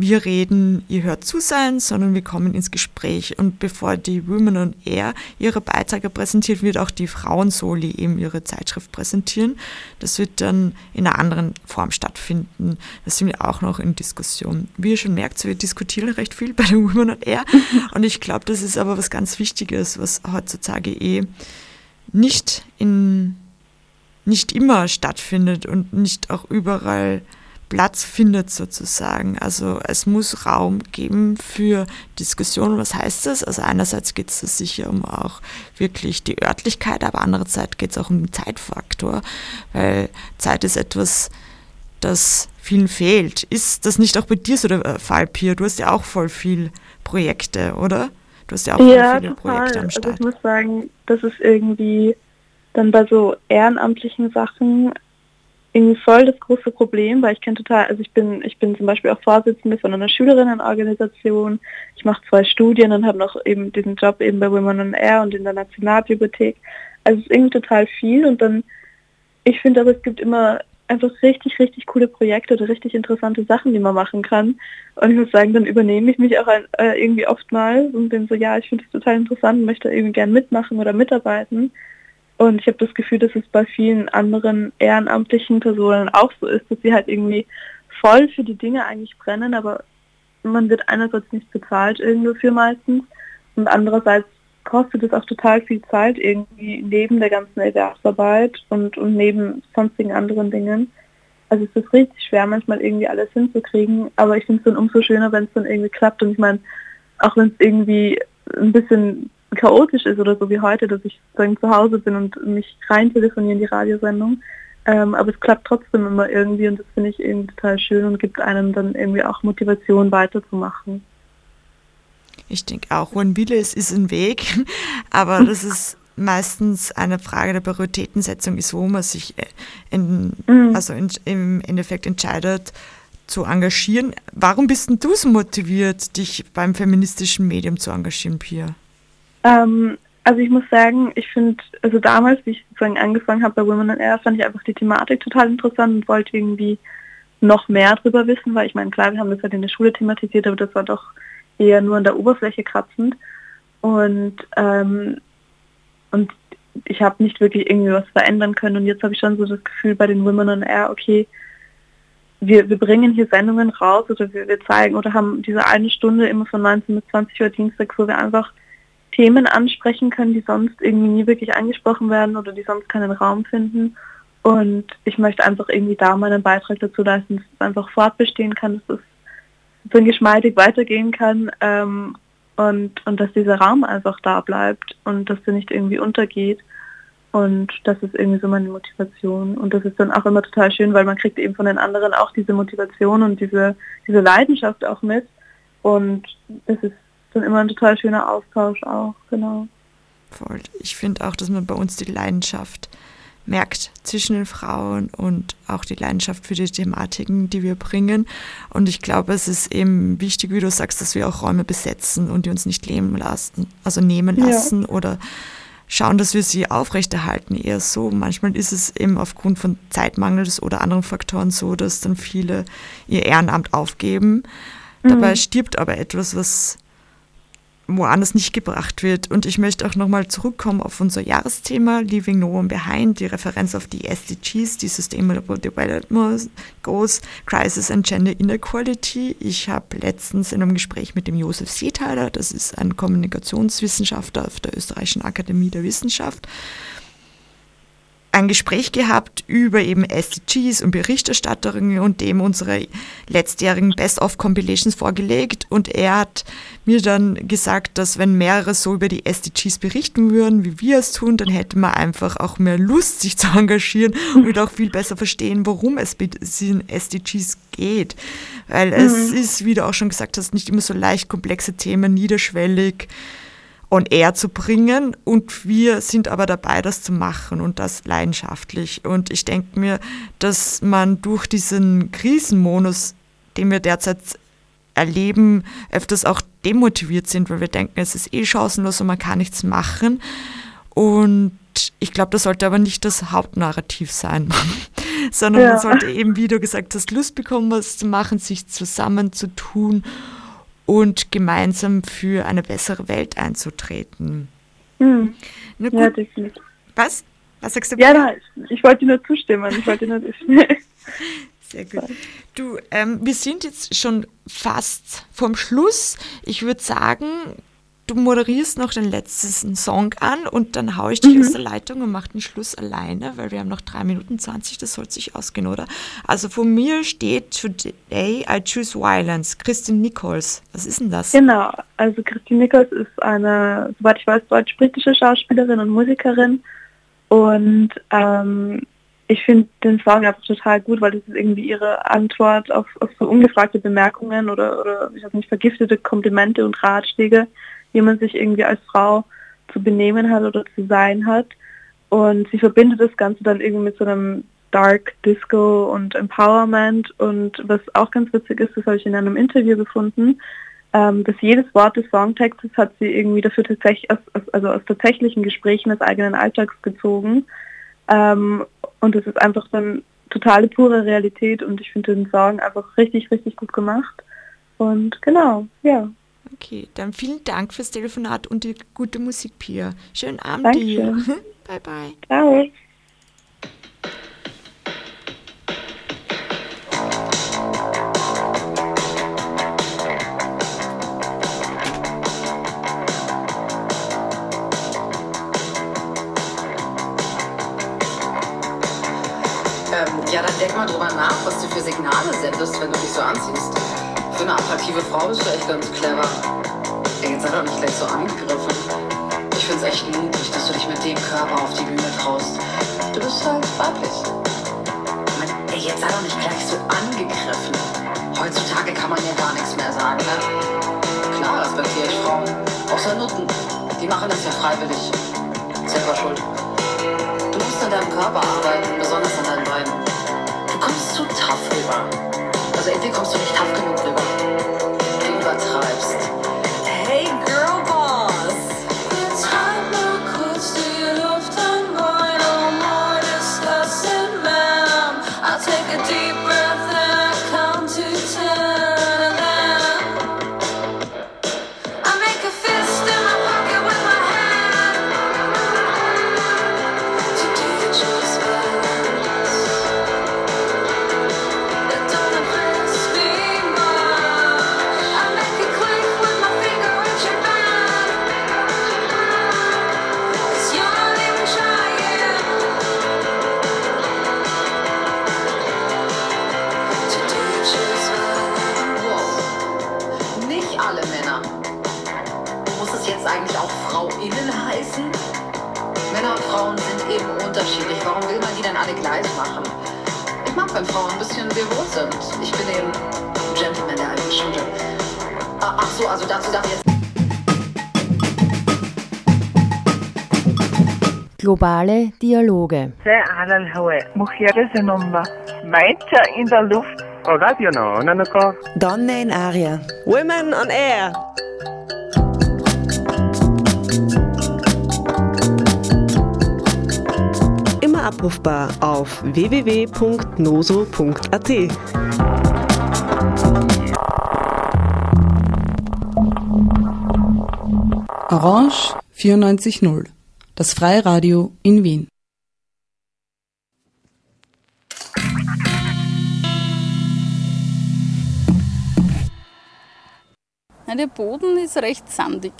wir reden, ihr hört zu sein, sondern wir kommen ins Gespräch. Und bevor die Women on Air ihre Beiträge präsentiert, wird auch die Frauensoli eben ihre Zeitschrift präsentieren. Das wird dann in einer anderen Form stattfinden. Das sind wir auch noch in Diskussion. Wie ihr schon merkt, wir diskutieren recht viel bei den Women on Air. Und ich glaube, das ist aber was ganz Wichtiges, was heutzutage eh nicht in nicht immer stattfindet und nicht auch überall Platz findet sozusagen. Also es muss Raum geben für Diskussionen. Was heißt das? Also einerseits geht es sicher um auch wirklich die Örtlichkeit, aber andererseits geht es auch um den Zeitfaktor, weil Zeit ist etwas, das vielen fehlt. Ist das nicht auch bei dir so der Fall, Pia? Du hast ja auch voll viel Projekte, oder? Du hast ja auch ja, viele total. Projekte am Start. Also ich muss sagen, das ist irgendwie dann bei so ehrenamtlichen Sachen irgendwie voll das große Problem, weil ich kenne total, also ich bin, ich bin zum Beispiel auch Vorsitzende von einer Schülerinnenorganisation, ich mache zwei Studien und habe noch eben diesen Job eben bei Women on Air und in der Nationalbibliothek. Also es ist irgendwie total viel und dann, ich finde aber es gibt immer einfach richtig, richtig coole Projekte oder richtig interessante Sachen, die man machen kann. Und ich muss sagen, dann übernehme ich mich auch äh, irgendwie oft mal und bin so, ja, ich finde es total interessant, möchte irgendwie gern mitmachen oder mitarbeiten. Und ich habe das Gefühl, dass es bei vielen anderen ehrenamtlichen Personen auch so ist, dass sie halt irgendwie voll für die Dinge eigentlich brennen, aber man wird einerseits nicht bezahlt irgendwo für meistens und andererseits kostet es auch total viel Zeit irgendwie neben der ganzen Erwerbsarbeit und, und neben sonstigen anderen Dingen. Also es ist richtig schwer, manchmal irgendwie alles hinzukriegen, aber ich finde es dann umso schöner, wenn es dann irgendwie klappt. Und ich meine, auch wenn es irgendwie ein bisschen chaotisch ist oder so wie heute, dass ich sozusagen zu Hause bin und mich rein telefoniere in die Radiosendung. Ähm, aber es klappt trotzdem immer irgendwie und das finde ich irgendwie total schön und gibt einem dann irgendwie auch Motivation weiterzumachen. Ich denke auch, wo ein Wille ist, ist ein Weg. Aber das ist meistens eine Frage der Prioritätensetzung ist, wo man sich äh, in, mhm. also in, im Endeffekt entscheidet zu engagieren. Warum bist denn du so motiviert, dich beim feministischen Medium zu engagieren, Pia? Ähm, also ich muss sagen, ich finde, also damals, wie ich sozusagen angefangen habe bei Women on Air, fand ich einfach die Thematik total interessant und wollte irgendwie noch mehr darüber wissen, weil ich meine, klar, wir haben das halt in der Schule thematisiert, aber das war doch eher nur an der Oberfläche kratzend. Und, ähm, und ich habe nicht wirklich irgendwie was verändern können. Und jetzt habe ich schon so das Gefühl bei den Women on Air, okay, wir, wir bringen hier Sendungen raus oder wir, wir zeigen oder haben diese eine Stunde immer von 19 bis 20 Uhr Dienstag, wo wir einfach Themen ansprechen können, die sonst irgendwie nie wirklich angesprochen werden oder die sonst keinen Raum finden. Und ich möchte einfach irgendwie da meinen Beitrag dazu leisten, dass es einfach fortbestehen kann, dass es so geschmeidig weitergehen kann ähm, und, und dass dieser Raum einfach da bleibt und dass er nicht irgendwie untergeht. Und das ist irgendwie so meine Motivation. Und das ist dann auch immer total schön, weil man kriegt eben von den anderen auch diese Motivation und diese, diese Leidenschaft auch mit. Und es ist dann immer ein total schöner Austausch auch, genau. Voll. Ich finde auch, dass man bei uns die Leidenschaft merkt zwischen den Frauen und auch die Leidenschaft für die Thematiken, die wir bringen. Und ich glaube, es ist eben wichtig, wie du sagst, dass wir auch Räume besetzen und die uns nicht leben lassen, also nehmen lassen ja. oder schauen, dass wir sie aufrechterhalten. Eher so. Manchmal ist es eben aufgrund von Zeitmangels oder anderen Faktoren so, dass dann viele ihr Ehrenamt aufgeben. Mhm. Dabei stirbt aber etwas, was woanders nicht gebracht wird. Und ich möchte auch nochmal zurückkommen auf unser Jahresthema Leaving No One Behind, die Referenz auf die SDGs, die Sustainable Development Goals, Crisis and Gender Inequality. Ich habe letztens in einem Gespräch mit dem Josef Seethaler, das ist ein Kommunikationswissenschaftler auf der Österreichischen Akademie der Wissenschaft, ein Gespräch gehabt über eben SDGs und Berichterstatterinnen und dem unsere letztjährigen Best-of-Compilations vorgelegt. Und er hat mir dann gesagt, dass wenn mehrere so über die SDGs berichten würden, wie wir es tun, dann hätte man einfach auch mehr Lust, sich zu engagieren und würde auch viel besser verstehen, worum es mit diesen SDGs geht. Weil mhm. es ist, wie du auch schon gesagt hast, nicht immer so leicht komplexe Themen, niederschwellig on air zu bringen und wir sind aber dabei, das zu machen und das leidenschaftlich. Und ich denke mir, dass man durch diesen Krisenmodus, den wir derzeit erleben, öfters auch demotiviert sind, weil wir denken, es ist eh chancenlos und man kann nichts machen. Und ich glaube, das sollte aber nicht das Hauptnarrativ sein, sondern ja. man sollte eben, wie du gesagt hast, Lust bekommen, was zu machen, sich zusammenzutun und gemeinsam für eine bessere Welt einzutreten. Hm. Ja, definitiv. Was? Was sagst du? Ja, nein, ich wollte nur zustimmen. Ich wollte nur Sehr gut. Du, ähm, wir sind jetzt schon fast vom Schluss. Ich würde sagen, du moderierst noch den letzten Song an und dann haue ich dich mhm. aus der Leitung und mache den Schluss alleine, weil wir haben noch drei Minuten 20, das soll sich ausgehen, oder? Also von mir steht Today I Choose Violence, Christine Nichols. Was ist denn das? Genau, also Christine Nichols ist eine, soweit ich weiß, deutsch-britische Schauspielerin und Musikerin und ähm, ich finde den Song einfach total gut, weil das ist irgendwie ihre Antwort auf, auf so ungefragte Bemerkungen oder, oder ich weiß nicht, vergiftete Komplimente und Ratschläge, wie man sich irgendwie als Frau zu benehmen hat oder zu sein hat. Und sie verbindet das Ganze dann irgendwie mit so einem Dark Disco und Empowerment. Und was auch ganz witzig ist, das habe ich in einem Interview gefunden, ähm, dass jedes Wort des Songtextes hat sie irgendwie dafür tatsächlich, aus, also aus tatsächlichen Gesprächen des eigenen Alltags gezogen. Ähm, und es ist einfach dann totale pure Realität und ich finde den Song einfach richtig, richtig gut gemacht. Und genau, ja. Okay, dann vielen Dank fürs Telefonat und die gute Musik, Pia. Schönen Abend Dankeschön. dir. bye, bye. Ciao. Ähm, ja, dann denk mal drüber nach, was du für Signale sendest, wenn du dich so anziehst. Für eine attraktive Frau bist du echt ganz clever. Ey, jetzt sei doch nicht gleich so angegriffen. Ich find's echt mutig, dass du dich mit dem Körper auf die Bühne traust. Du bist halt weiblich. Mann, ey, jetzt sei doch nicht gleich so angegriffen. Heutzutage kann man ja gar nichts mehr sagen, ne? Klar respektiere ich Frauen. Außer Nutten. Die machen das ja freiwillig. Selber schuld. Du musst an deinem Körper arbeiten, besonders an deinen Beinen. Du kommst zu tough rüber. Also irgendwie kommst du nicht tough genug rüber. Du übertreibst. ihnen heißen? Männer und Frauen sind eben unterschiedlich. Warum will man die dann alle gleich machen? Ich mag, wenn Frauen ein bisschen devot sind. Ich bin eben Gentleman der alten Schule. Ah, ach so, also dazu darf ich jetzt. Globale Dialoge. Meiter in der Luft. Donne in aria. Women on air. Abrufbar auf www.noso.at. Orange 94.0, das Freiradio in Wien. Der Boden ist recht sandig.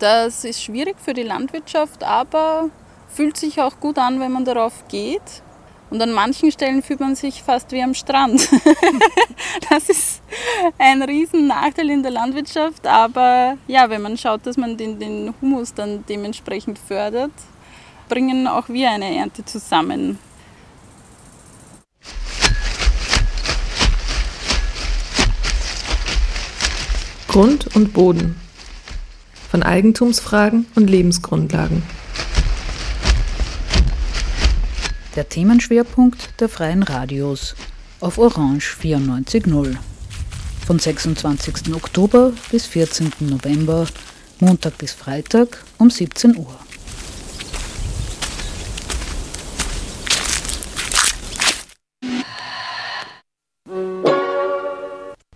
Das ist schwierig für die Landwirtschaft, aber fühlt sich auch gut an, wenn man darauf geht. Und an manchen Stellen fühlt man sich fast wie am Strand. das ist ein riesen Nachteil in der Landwirtschaft, aber ja, wenn man schaut, dass man den, den Humus dann dementsprechend fördert, bringen auch wir eine Ernte zusammen. Grund und Boden. Von Eigentumsfragen und Lebensgrundlagen. Der Themenschwerpunkt der Freien Radios auf Orange 94.0. Von 26. Oktober bis 14. November, Montag bis Freitag um 17 Uhr.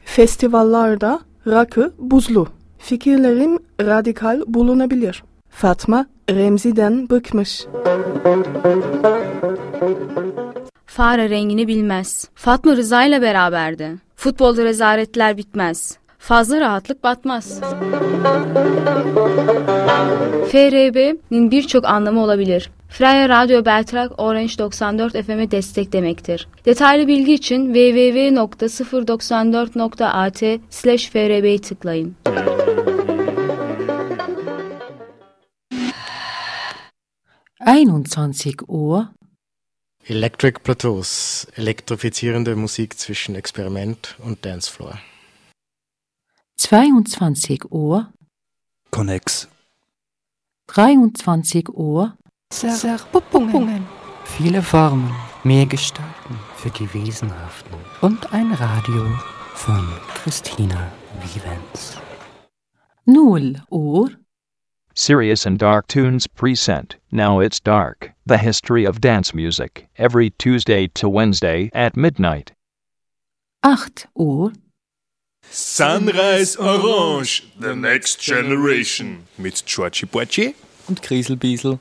Festivallarda rakı buzlu. Fikirlerim radikal bulunabilir. Fatma Remzi'den bıkmış. Fare rengini bilmez. Fatma Rıza ile beraberdi. Futbolda rezaletler bitmez. Fazla rahatlık batmaz. FRB'nin birçok anlamı olabilir. Freya Radyo Beltrak Orange 94 FM'e destek demektir. Detaylı bilgi için www.094.at slash FRB'yi tıklayın. Einundzwanzig Uhr Electric Plateaus, elektrifizierende Musik zwischen Experiment und Dancefloor. 22 Uhr Connex. 23 Uhr Zerpuppungen. Viele Formen, Mehr Gestalten für die Wesenhaften und ein Radio von Christina Vivens. Null Uhr. Serious and Dark Tunes present Now It's Dark, the history of dance music, every Tuesday to Wednesday at midnight. 8 Uhr. Sunrise Orange, The Next Generation mit Georgie Porci und Kriselbiesel.